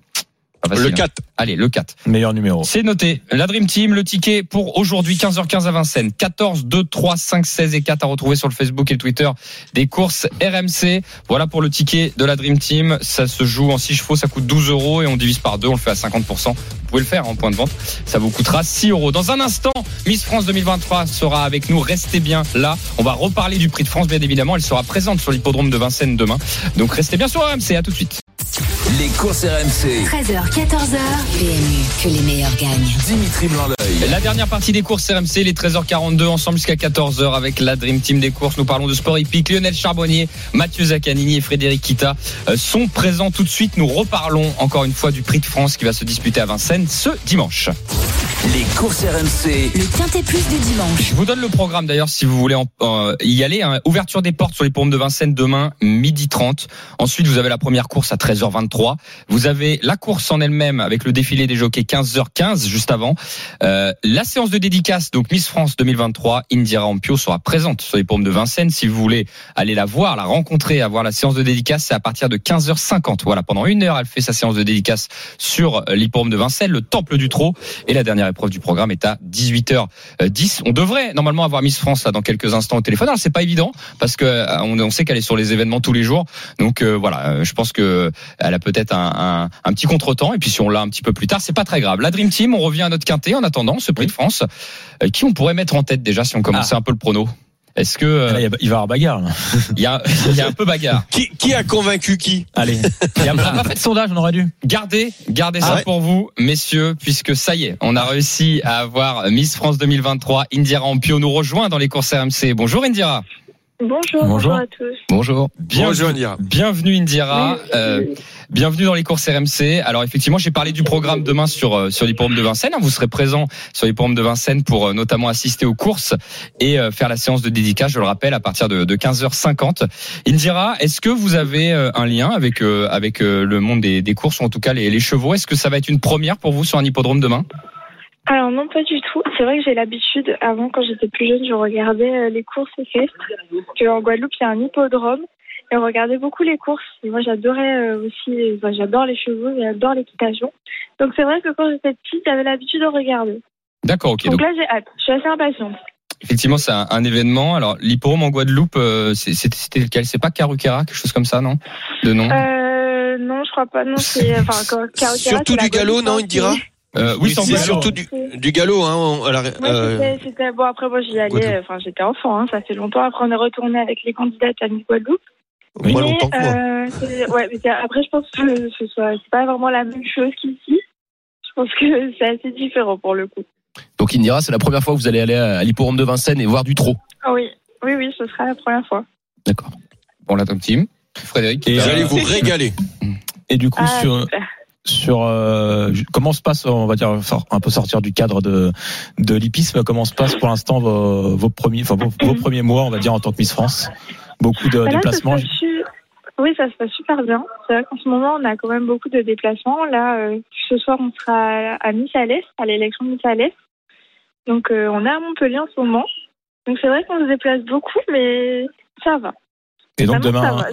Pas facile, Le hein. 4. Allez, le 4. Meilleur numéro. C'est noté. La Dream Team, le ticket pour aujourd'hui, 15h15 à Vincennes. 14, 2, 3, 5, 16 et 4 à retrouver sur le Facebook et le Twitter des courses RMC. Voilà pour le ticket de la Dream Team. Ça se joue en 6 chevaux, ça coûte 12 euros et on divise par 2, on le fait à 50%. Vous pouvez le faire en point de vente. Ça vous coûtera 6 euros. Dans un instant, Miss France 2023 sera avec nous. Restez bien là. On va reparler du prix de France, bien évidemment. Elle sera présente sur l'hippodrome de Vincennes demain. Donc restez bien sur RMC. À tout de suite. Les courses RMC. 13h, 14h, PMU, que les meilleurs gagnent. Dimitri Blanc-L'œil. La dernière partie des courses RMC, les 13h42, ensemble jusqu'à 14h avec la Dream Team des courses. Nous parlons de sport hippique. Lionel Charbonnier, Mathieu Zaccanini et Frédéric Kita euh, sont présents tout de suite. Nous reparlons encore une fois du Prix de France qui va se disputer à Vincennes ce dimanche. Les courses RMC. Le Quintet Plus du dimanche. Je vous donne le programme d'ailleurs si vous voulez en- euh, y aller. hein. Ouverture des portes sur les pommes de Vincennes demain, midi 30. Ensuite, vous avez la première course à 13h23. Vous avez la course en elle-même avec le défilé des jockeys 15h15 juste avant. Euh, la séance de dédicace, donc Miss France 2023, Indira Ampio sera présente sur les pommes de Vincennes. Si vous voulez aller la voir, la rencontrer, avoir la séance de dédicace, c'est à partir de 15h50. Voilà, pendant une heure, elle fait sa séance de dédicace sur l'hippodrome de Vincennes, le temple du trot. Et la dernière épreuve du programme est à 18h10. On devrait normalement avoir Miss France là dans quelques instants au téléphone. Alors c'est pas évident parce que euh, on, on sait qu'elle est sur les événements tous les jours. Donc euh, voilà, euh, je pense que elle a peut-être un, un, un petit contretemps. Et puis si on l'a un petit peu plus tard, c'est pas très grave. La Dream Team, on revient à notre quintet en attendant ce prix de France. Euh, qui on pourrait mettre en tête déjà si on commençait un peu le prono? Est-ce que euh, Là, il y a- il va y avoir bagarre. là. il y a, il y a un peu bagarre Qui, qui a convaincu qui? Allez. Il y a- on n'a pas fait de sondage, on aurait dû. Gardez, gardez Ah ça ouais pour vous, messieurs, puisque ça y est, on a réussi à avoir Miss France 2023. Indira Ampio nous rejoint dans les courses RMC. Bonjour Indira. Bonjour, Bonjour. bonjour à tous. Bonjour. Bienvenue, Bonjour, Indira. bienvenue Indira. Oui, Euh, bienvenue dans les courses RMC. Alors effectivement, j'ai parlé du programme demain sur euh, sur l'hippodrome de Vincennes. Vous serez présent sur l'hippodrome de Vincennes pour euh, notamment assister aux courses et euh, faire la séance de dédicace. Je le rappelle à partir de, de 15h50. Indira, est-ce que vous avez euh, un lien avec euh, avec euh, le monde des, des courses ou en tout cas les, les chevaux? Est-ce que ça va être une première pour vous sur un hippodrome demain? Alors non, pas du tout. C'est vrai que j'ai l'habitude, avant quand j'étais plus jeune, je regardais euh, les courses équestres, parce qu'en Guadeloupe, il y a un hippodrome, et on regardait beaucoup les courses. Et moi, j'adorais euh, aussi, enfin, j'adore les chevaux, j'adore l'équitation. Donc c'est vrai que quand j'étais petite, j'avais l'habitude de regarder. D'accord, ok. Donc, Donc là, j'ai hâte. Je suis assez impatiente. effectivement, c'est un, un événement. Alors l'hippodrome en Guadeloupe, euh, c'est- c'était lequel? C'est pas Caruquera, quelque chose comme ça, non? De nom? Euh, non, je crois pas. Non, c'est enfin Surtout du galop, non, hein, Indira c'est- Euh, Oui, c'est surtout du, du galop, hein. on- à la- Ouais, euh, bon. Après, moi, j'y allais. Enfin, j'étais enfant. Hein, ça fait longtemps. Après, on est retourné avec les candidates à Guadeloupe. Mais, longtemps que moi. euh, ouais, mais après, je pense que ce soit, c'est pas vraiment la même chose qu'ici. Je pense que c'est assez différent pour le coup. Donc Indira, c'est la première fois que vous allez aller à l'hippodrome de Vincennes et voir du trot. Ah oui, oui, oui, ce sera la première fois. D'accord. Bon, la top team. Frédéric. Et, Vous allez vous régaler. Et du coup, Ah, sur, super. Sur euh, comment se passe, on va dire, un peu sortir du cadre de, de l'hippisme, comment se passe pour l'instant vos, vos premiers, enfin, vos, vos premiers mois, on va dire, en tant que Miss France? Beaucoup de Bah déplacements. Oui, ça se passe super bien. C'est vrai qu'en ce moment, on a quand même beaucoup de déplacements. Là, euh, ce soir, on sera à Miss à l'Est, à l'élection de Miss à l'Est. Donc, euh, on est à Montpellier en ce moment. Donc c'est vrai qu'on se déplace beaucoup, mais ça va. Et donc Vraiment, demain, va.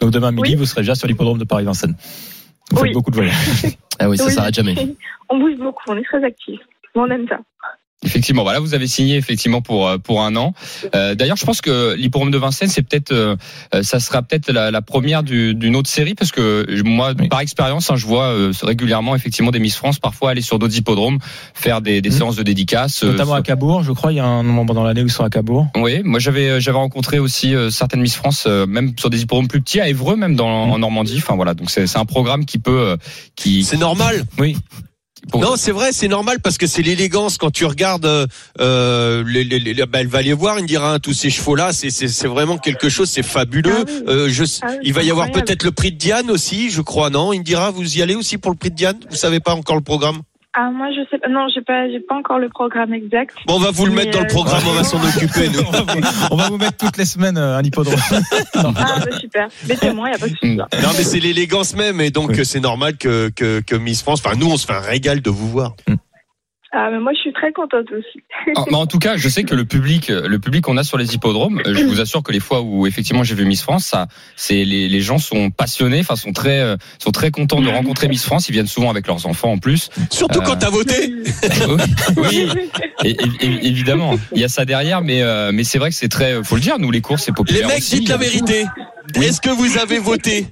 donc demain midi, Oui. vous serez déjà sur l'hippodrome de Paris-Vincennes. Vous faites Oui. beaucoup de voyages. Ah oui, ça Oui. s'arrête jamais. On bouge beaucoup, on est très actifs. Mais on aime ça. Effectivement, voilà, vous avez signé effectivement pour euh, pour un an. Euh, D'ailleurs, je pense que l'hippodrome de Vincennes, c'est peut-être, euh, euh, ça sera peut-être la, la première du- d'une autre série, parce que moi, Oui. par expérience, hein, je vois euh, régulièrement effectivement des Miss France parfois aller sur d'autres hippodromes faire des, des Mhm. séances de dédicaces. euh, Notamment à Cabourg, je crois, il y a un moment dans l'année où ils sont à Cabourg. Oui, moi j'avais j'avais rencontré aussi euh, certaines Miss France, euh, même sur des hippodromes plus petits, à Évreux, même dans en Normandie. Enfin voilà, donc c'est c'est un programme qui peut euh, qui C'est normal. Oui. Pour- Non, c'est vrai, c'est normal parce que c'est l'élégance quand tu regardes. Euh, euh, les, les, les- bah, elle va aller voir, il dira hein, tous ces chevaux là, c'est c'est c'est vraiment quelque chose, c'est fabuleux. Ah oui. Euh, je, Ah oui, il va y avoir peut-être le prix de Diane aussi, je crois, non? Indira, vous y allez aussi pour le prix de Diane? Vous savez pas encore le programme? Ah, moi, je sais pas. Non, j'ai pas, j'ai pas encore le programme exact. Bon, on va vous le mettre dans le euh, programme, on va s'en occuper nous. on, va vous, on va vous mettre toutes les semaines euh, un hippodrome. Ah, bah, super. Mettez-moi, y a pas de souci. Mm. Non, mais c'est l'élégance même, et donc Oui. euh, c'est normal que, que que Miss France. Enfin, nous, on se fait un régal de vous voir. Ah, mais moi, je suis très contente aussi. Ah, mais en tout cas, je sais que le public, le public qu'on a sur les hippodromes, euh, je vous assure que les fois où effectivement j'ai vu Miss France, ça, c'est les, les gens sont passionnés, enfin sont très, euh, sont très contents de rencontrer Miss France. Ils viennent souvent avec leurs enfants en plus. Surtout Euh, quand t'as voté. oui, et- et- et- évidemment, il y a ça derrière, mais euh, mais c'est vrai que c'est très, faut le dire, nous les courses c'est Les populaire. mecs, aussi. dites la vérité. Est-ce que vous avez voté?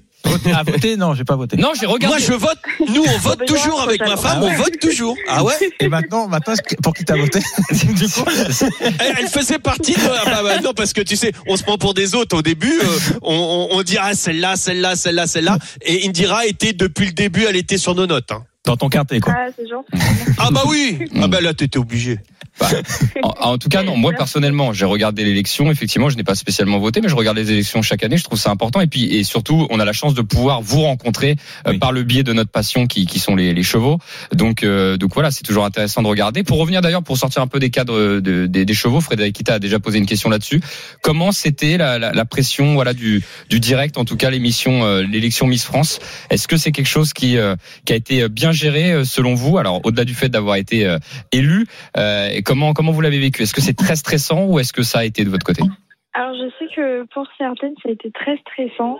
À voter Non, j'ai pas voté. Non, j'ai regardé. Moi, je vote. Nous, on vote toujours avec ma femme. Ah On vote toujours. Ah ouais Et maintenant, maintenant, pour qui t'as voté Du coup, elle, elle faisait partie de. Ah bah, bah, non, parce que tu sais, on se prend pour des autres. Au début, euh, on, on, on dit ah celle-là, celle-là, celle-là, celle-là. Et Indira était depuis le début, elle était sur nos notes. hein. dans ton quintet, quoi. Ah, c'est gentil. Ah bah oui. Ah bah là, t'étais obligé. En, en tout cas, non. Moi personnellement, j'ai regardé l'élection. Effectivement, je n'ai pas spécialement voté, mais je regarde les élections chaque année. Je trouve ça important. Et puis, et surtout, on a la chance de pouvoir vous rencontrer euh, Oui. par le biais de notre passion, qui, qui sont les, les chevaux. Donc, euh, donc voilà, c'est toujours intéressant de regarder. Pour revenir d'ailleurs, pour sortir un peu des cadres de- des, des chevaux, Frédéric Kita a déjà posé une question là-dessus. Comment c'était la, la, la pression, voilà, du, du direct, en tout cas l'émission, euh, l'élection Miss France? Est-ce que c'est quelque chose qui, euh, qui a été bien géré euh, selon vous? Alors, au-delà du fait d'avoir été euh, élu, euh, et comment comment vous l'avez vécu? Est-ce que c'est très stressant ou est-ce que ça a été de votre côté? Alors, je sais que pour certaines, ça a été très stressant.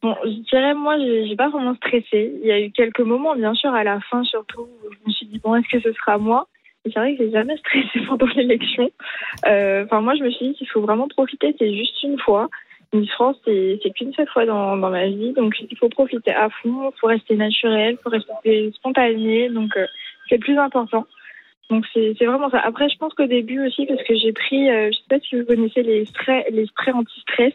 Bon, je dirais, moi, j'ai pas vraiment stressé. Il y a eu quelques moments, bien sûr, à la fin, surtout, où je me suis dit, bon, est-ce que ce sera moi? C'est vrai que j'ai jamais stressé pendant l'élection. Euh, moi, je me suis dit qu'il faut vraiment profiter, c'est juste une fois. Miss France, c'est qu'une seule fois dans, dans ma vie, donc il faut profiter à fond, il faut rester naturel, il faut rester spontané, donc euh, c'est le plus important. Donc c'est c'est vraiment ça. Après, je pense qu'au début aussi, parce que j'ai pris, euh, je sais pas si vous connaissez les sprays, les sprays anti-stress.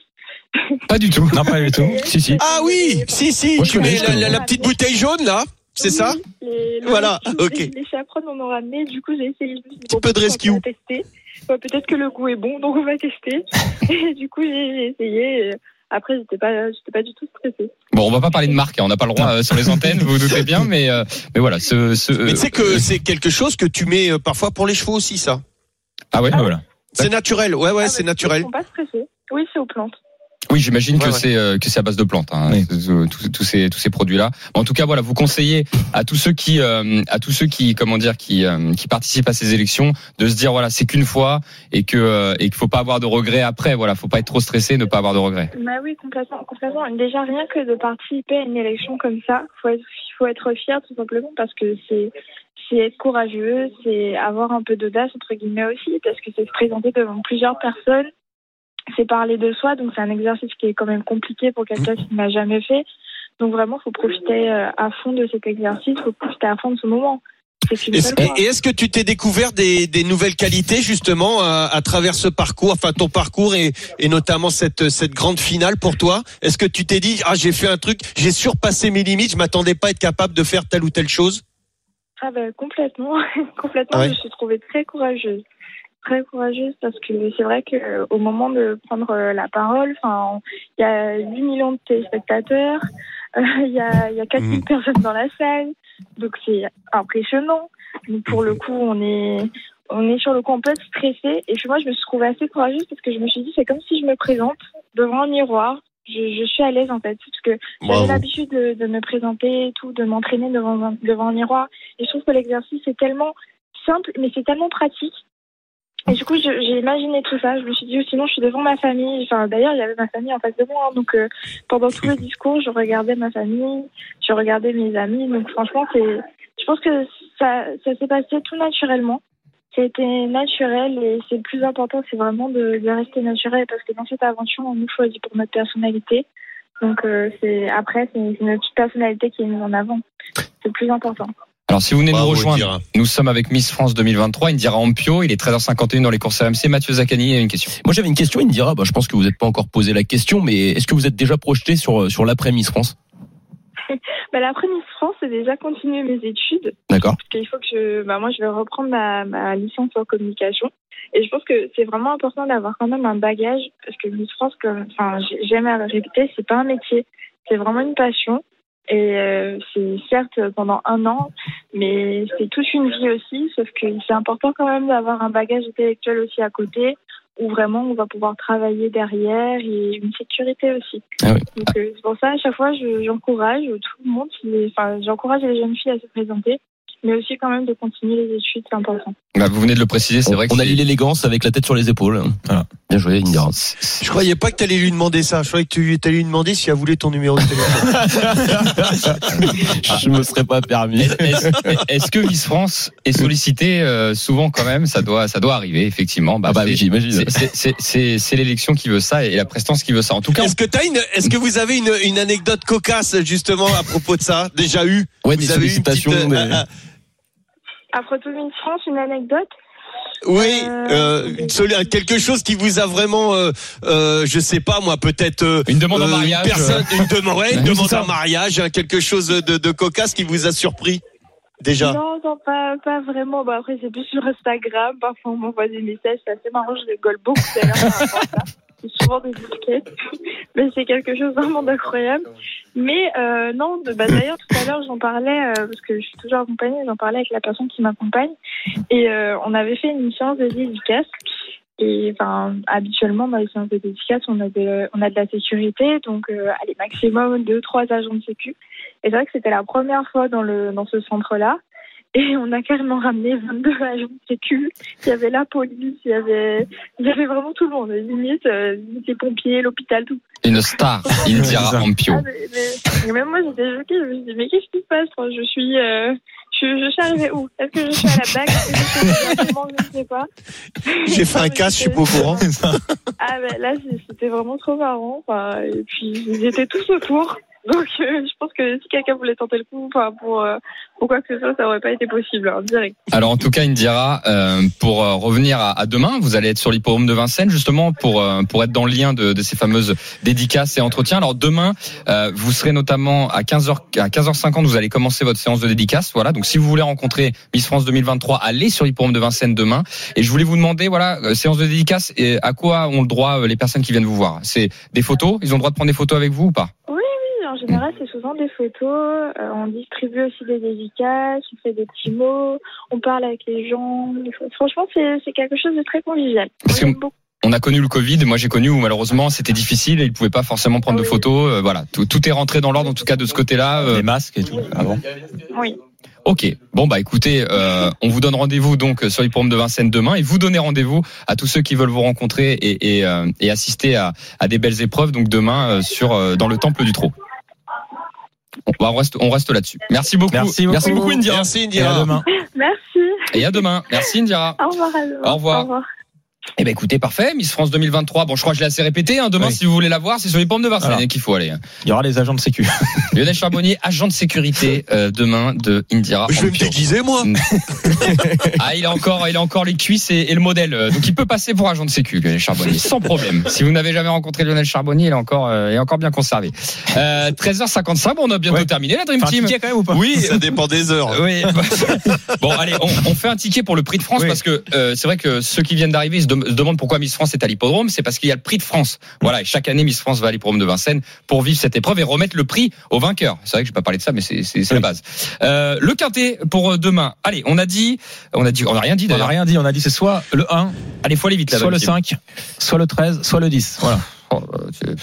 Pas du tout. Non, pas du tout. Si, si. Ah oui, si si. Moi, je connais, la, connais. la- la petite bouteille jaune là. C'est ça les- Voilà, rescue, ok. Les, les chaperones m'en ont ramené, du coup j'ai essayé. Dit, Petit bon, peu de rescue. On. Ouais, Peut-être que le goût est bon, donc on va tester. et du coup j'ai essayé. et Après, j'étais pas, j'étais pas du tout stressée. Bon, on va pas parler de marque, hein, on n'a pas le droit euh, sur les antennes, vous vous doutez bien, mais euh, mais voilà. Ce, ce, Mais tu sais que euh, c'est quelque chose que tu mets euh, parfois pour les chevaux aussi, ça. ah ouais. Ah, voilà. C'est naturel. Ouais ouais, Ah, c'est naturel. Ils sont pas stressés. Oui, c'est aux plantes. Oui, j'imagine Ouais, que ouais. c'est euh, que c'est à base de plantes, hein, Oui. tous- tous tous ces tous ces produits-là. En tout cas, voilà, vous conseillez à tous ceux qui euh, à tous ceux qui comment dire qui euh, qui participent à ces élections de se dire voilà, c'est qu'une fois et que euh, et qu'il faut pas avoir de regrets après. Voilà, faut pas être trop stressé, ne pas avoir de regrets. Bah oui, complètement, complètement. Déjà, rien que de participer à une élection comme ça, faut être, faut être fier tout simplement parce que c'est, c'est être courageux, c'est avoir un peu d'audace entre guillemets aussi parce que c'est se présenter devant plusieurs personnes, c'est parler de soi, donc c'est un exercice qui est quand même compliqué pour quelqu'un qui n'a jamais fait. Donc vraiment, faut profiter euh, à fond de cet exercice, faut profiter à fond de ce moment. Et est-ce que tu t'es découvert des, des nouvelles qualités justement à, à travers ce parcours, enfin ton parcours et, et notamment cette, cette grande finale pour toi? Est-ce que tu t'es dit ah j'ai fait un truc, j'ai surpassé mes limites, je m'attendais pas à être capable de faire telle ou telle chose? Ah ben complètement, complètement. Ouais Je me suis trouvée très courageuse, très courageuse parce que c'est vrai que euh, moment de prendre euh, la parole, il y a 8 millions de téléspectateurs, il y a y a 4000 Mhm. personnes dans la salle, donc c'est impressionnant. Donc pour le coup, on est on est sur le coup un peu stressé et puis moi je me suis trouvée assez courageuse parce que je me suis dit c'est comme si je me présente devant un miroir. Je, je suis à l'aise en fait parce que j'avais l'habitude de, de me présenter et tout, de m'entraîner devant un, devant un miroir. Et je trouve que l'exercice est tellement simple, mais c'est tellement pratique. Et du coup, j'ai imaginé tout ça. Je me suis dit, sinon, je suis devant ma famille. Enfin, d'ailleurs, il y avait ma famille en face de moi. hein. donc, euh, pendant tout le discours, je regardais ma famille, je regardais mes amis. Donc, franchement, c'est, je pense que ça, ça s'est passé tout naturellement. C'était naturel et c'est le plus important, c'est vraiment de, de rester naturel parce que dans cette aventure, on nous choisit pour notre personnalité. Donc, euh, c'est après, c'est c'est notre personnalité qui est mise en avant. C'est le plus important. Alors si vous venez Bravo, nous rejoindre, Indira. nous sommes avec Miss France 2023, Indira Ampio, il est 13h51 dans les courses RMC, Mathieu Zaccani a une question. Moi j'avais une question, il me dira, bah, je pense que vous n'êtes pas encore posé la question, mais est-ce que vous êtes déjà projeté sur, sur l'après Miss France? Bah, L'après-Miss France, c'est déjà continuer mes études. D'accord. parce qu'il faut que je, bah moi, je vais reprendre ma, ma licence en communication. Et je pense que c'est vraiment important d'avoir quand même un bagage, parce que Miss France, comme, enfin, j'aime à le répéter, c'est pas un métier, c'est vraiment une passion. Et euh, c'est certes pendant un an, mais c'est toute une vie aussi, sauf que c'est important quand même d'avoir un bagage intellectuel aussi à côté, où vraiment on va pouvoir travailler derrière et une sécurité aussi. Ah oui. Donc euh, c'est pour ça à chaque fois je- j'encourage tout le monde, enfin j'encourage les jeunes filles à se présenter, mais aussi quand même de continuer les études, c'est important. Bah, vous venez de le préciser, c'est vrai que on c'est- allie l'élégance avec la tête sur les épaules. Voilà. Bien joué, Indira. Je croyais pas que t'allais lui demander ça. Je croyais que tu allais lui demander si elle voulait ton numéro de téléphone. je me serais pas permis. Est-ce que Miss France est sollicitée euh, souvent quand même? Ça doit, ça doit arriver effectivement. Ah bah c'est- oui, j'imagine. c'est- l'élection qui veut ça et la prestance qui veut ça. En tout cas, Est-ce que t'as une, est-ce que vous avez une, une anecdote cocasse justement à propos de ça? Déjà eu? Ouais, Vous des avez eu une petite, euh, tout Miss France, une anecdote Oui, Euh, euh, une quelque chose qui vous a vraiment, euh, euh, je sais pas moi, peut-être euh, une demande en mariage. une, personne, une demande, ouais, une demande en mariage, hein, quelque chose de, de cocasse qui vous a surpris déjà? Non, non, pas, pas vraiment. Bah, après, c'est plus sur Instagram. Parfois, on m'envoie des messages. C'est assez marrant. Je rigole beaucoup souvent des étiquettes. Mais c'est quelque chose vraiment d'incroyable. Mais euh, non, de- bah, d'ailleurs, tout à l'heure, j'en parlais, euh, parce que je suis toujours accompagnée, j'en parlais avec la personne qui m'accompagne. Et euh, on avait fait une séance de dédicace. Et enfin, habituellement, dans les séances de dédicace, on a de, on a de la sécurité. Donc, allez, maximum deux, trois agents de sécu. Et c'est vrai que c'était la première fois dans, le, dans ce centre-là. Et on a carrément ramené 22 agents de sécu. Il y avait la police, il y avait, il y avait vraiment tout le monde. Limite, euh, les pompiers, l'hôpital, tout. Une star, Indira Ampio. Ah, mais, mais- mais même moi, j'étais choquée. Je me suis dit, mais qu'est-ce qui se passe? Je suis, euh, je, je suis arrivée où? Est-ce que je suis à la bague? Est-ce que je suis directement Je ne sais pas. J'ai fait un casse, je suis pas au courant. Ah ben là, c'était vraiment trop marrant. Enfin, et puis, ils étaient tous autour. Donc, euh, je pense que si quelqu'un voulait tenter le coup, enfin, pour, euh, quoi que ce soit, ça aurait pas été possible, hein, direct. Alors en tout cas, Indira, euh, pour euh, revenir à, à demain, vous allez être sur l'hippodrome de Vincennes justement pour euh, pour être dans le lien de, de ces fameuses dédicaces et entretiens. Alors demain, euh, vous serez notamment à 15h à 15h50, vous allez commencer votre séance de dédicace. Voilà. Donc si vous voulez rencontrer Miss France 2023, allez sur l'hippodrome de Vincennes demain. Et je voulais vous demander, voilà, séance de dédicace, et à quoi ont le droit les personnes qui viennent vous voir? C'est des photos? Ils ont le droit de prendre des photos avec vous ou pas? En général, c'est souvent des photos. euh, on distribue aussi des dédicaces, on fait des petits mots, on parle avec les gens. Franchement, c'est quelque chose de très convivial. On a connu le Covid, moi j'ai connu où malheureusement c'était difficile et ils pouvaient pas forcément prendre de Oui. photos. euh, voilà, tout, tout est rentré dans l'ordre en tout cas de ce côté-là. euh, Les masques et tout. Ah bon Oui. Ok. Bon bah écoutez, euh, on vous donne rendez-vous donc sur l'hippodrome de Vincennes demain et vous donnez rendez-vous à tous ceux qui veulent vous rencontrer et, et, euh, et assister à, à des belles épreuves donc demain euh, sur euh, dans le temple du trot. On, bah, on reste on reste là-dessus. Merci beaucoup. Merci beaucoup. beaucoup Indira. Merci Et à Indira. demain. Merci. Et à demain. Merci Indira. Au revoir. à demain. Au revoir. Au revoir. Eh ben écoutez, parfait. Miss France 2023. Bon, je crois que je l'ai assez répété. Hein. Demain, Oui. si vous voulez la voir, c'est sur les pommes de Vincennes Voilà. qu'il faut aller. Il y aura les agents de sécu. Lionel Charbonnier, agent de sécurité euh, demain de Indira. Je vais me déguiser moi. Ah, il a encore, il a encore les cuisses et, et le modèle. Euh, Donc il peut passer pour agent de sécu, Lionel Charbonnier, sans problème. Si vous n'avez jamais rencontré Lionel Charbonnier, il est encore, euh, il est encore bien conservé. Euh, 13h55, bon, on a bientôt Ouais. terminé la Dream Enfin, un Team. ticket quand même ou pas Oui, Ça dépend des heures. oui. bon, allez, on, on fait un ticket pour le prix de France Oui. parce que euh, c'est vrai que ceux qui viennent d'arriver ils se, dem- se demandent pourquoi Miss France est à l'hippodrome. C'est parce qu'il y a le prix de France. Voilà, et chaque année Miss France va à l'hippodrome de Vincennes pour vivre cette épreuve et remettre le prix au vainqueur. C'est vrai que je vais pas parler de ça, mais c'est la base. Euh, le quintet pour euh, demain. Allez, on a dit, on a dit, on a rien dit On n'a d'ailleurs. rien dit, on a dit c'est soit le 1, Allez, faut aller vite là. soit le 5, soit le 13, soit le 10. Voilà. Oh, euh,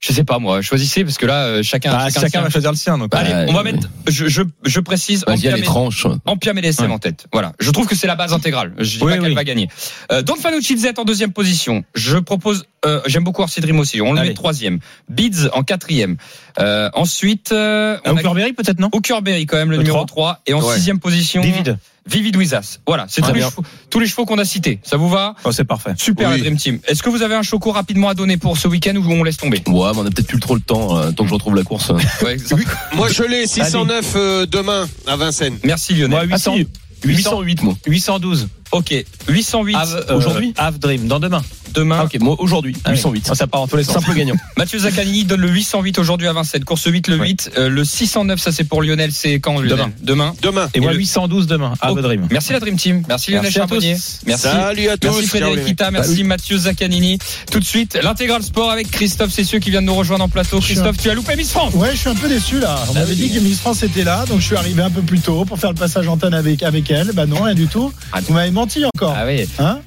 Je sais pas moi, choisissez parce que là euh, chacun Bah, chacun, chacun va choisir le sien. Donc, Allez, Ouais, on va mettre je je, je précise Vas-y, Ampia allez, Med- tranche. Ampia MDSM Ouais. en tête. Voilà, je trouve que c'est la base intégrale. Je dis Oui, pas qu'elle oui. va gagner. Euh, Don Fanucci Z en deuxième position. Je propose euh, j'aime beaucoup Orsi Dream aussi. On le Allez. met troisième. Beats en quatrième. Euh, ensuite euh, on a Hookerberry peut-être non? Hookerberry quand même le, Le numéro 3 trois. et en Ouais. sixième position Vivid. Vivid Wizas. Voilà, c'est Très tous, les chevaux- tous les chevaux qu'on a cités. Ça vous va? Oh, c'est parfait. Super Oui. la Dream Team. Est-ce que vous avez un choco rapidement à donner pour ce week-end ou on laisse tomber? Ouais, mais on a peut-être plus trop le temps, euh, tant que je retrouve la course. Ouais. Moi, je l'ai 609 euh, demain à Vincennes. Merci Lionel. Moi, 800, Attends, 808, moi. 812. Ok, 808 Have, euh, aujourd'hui? Have Dream, dans demain. Demain. Ah, ok, moi, aujourd'hui, Ah oui. 808. Oh, ça part en tous les sens. Simple gagnant. Mathieu Zaccanini donne le 808 aujourd'hui à Vincennes. Course 8 le Ouais. 8. Euh, le 609 ça c'est pour Lionel. C'est quand Lionel Demain. Demain. Demain. Et moi, le- 812 demain. Have Oh. Dream. Merci la Dream Team. Merci Lionel Merci à Charbonnier. Merci. Salut à tous. Merci Frédéric Kita, merci Mathieu Zaccanini. Tout de suite, l'intégral sport avec Christophe Cessieux qui vient de nous rejoindre en plateau. Christophe, tu as loupé Miss France. Ouais, je suis un peu déçu là. On Ah m'avait oui. dit que Miss France était là, donc je suis arrivé un peu plus tôt pour faire le passage antenne avec, avec elle. Bah non, rien du tout. Ah, Vous m'avez menti encore. Ah oui. Hein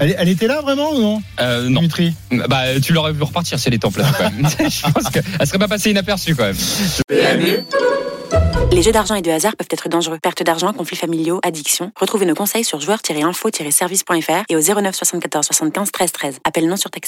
elle, elle était là vraiment ou non, Euh, non. Dimitri Bah, tu l'aurais vu repartir si elle était en place quand même. Je pense qu'elle serait pas passée inaperçue quand même. Les jeux d'argent et de hasard peuvent être dangereux. Perte d'argent, conflits familiaux, addiction. Retrouvez nos conseils sur joueurs-info-service.fr et au 09 74 75 13 13. Appel non surtaxé.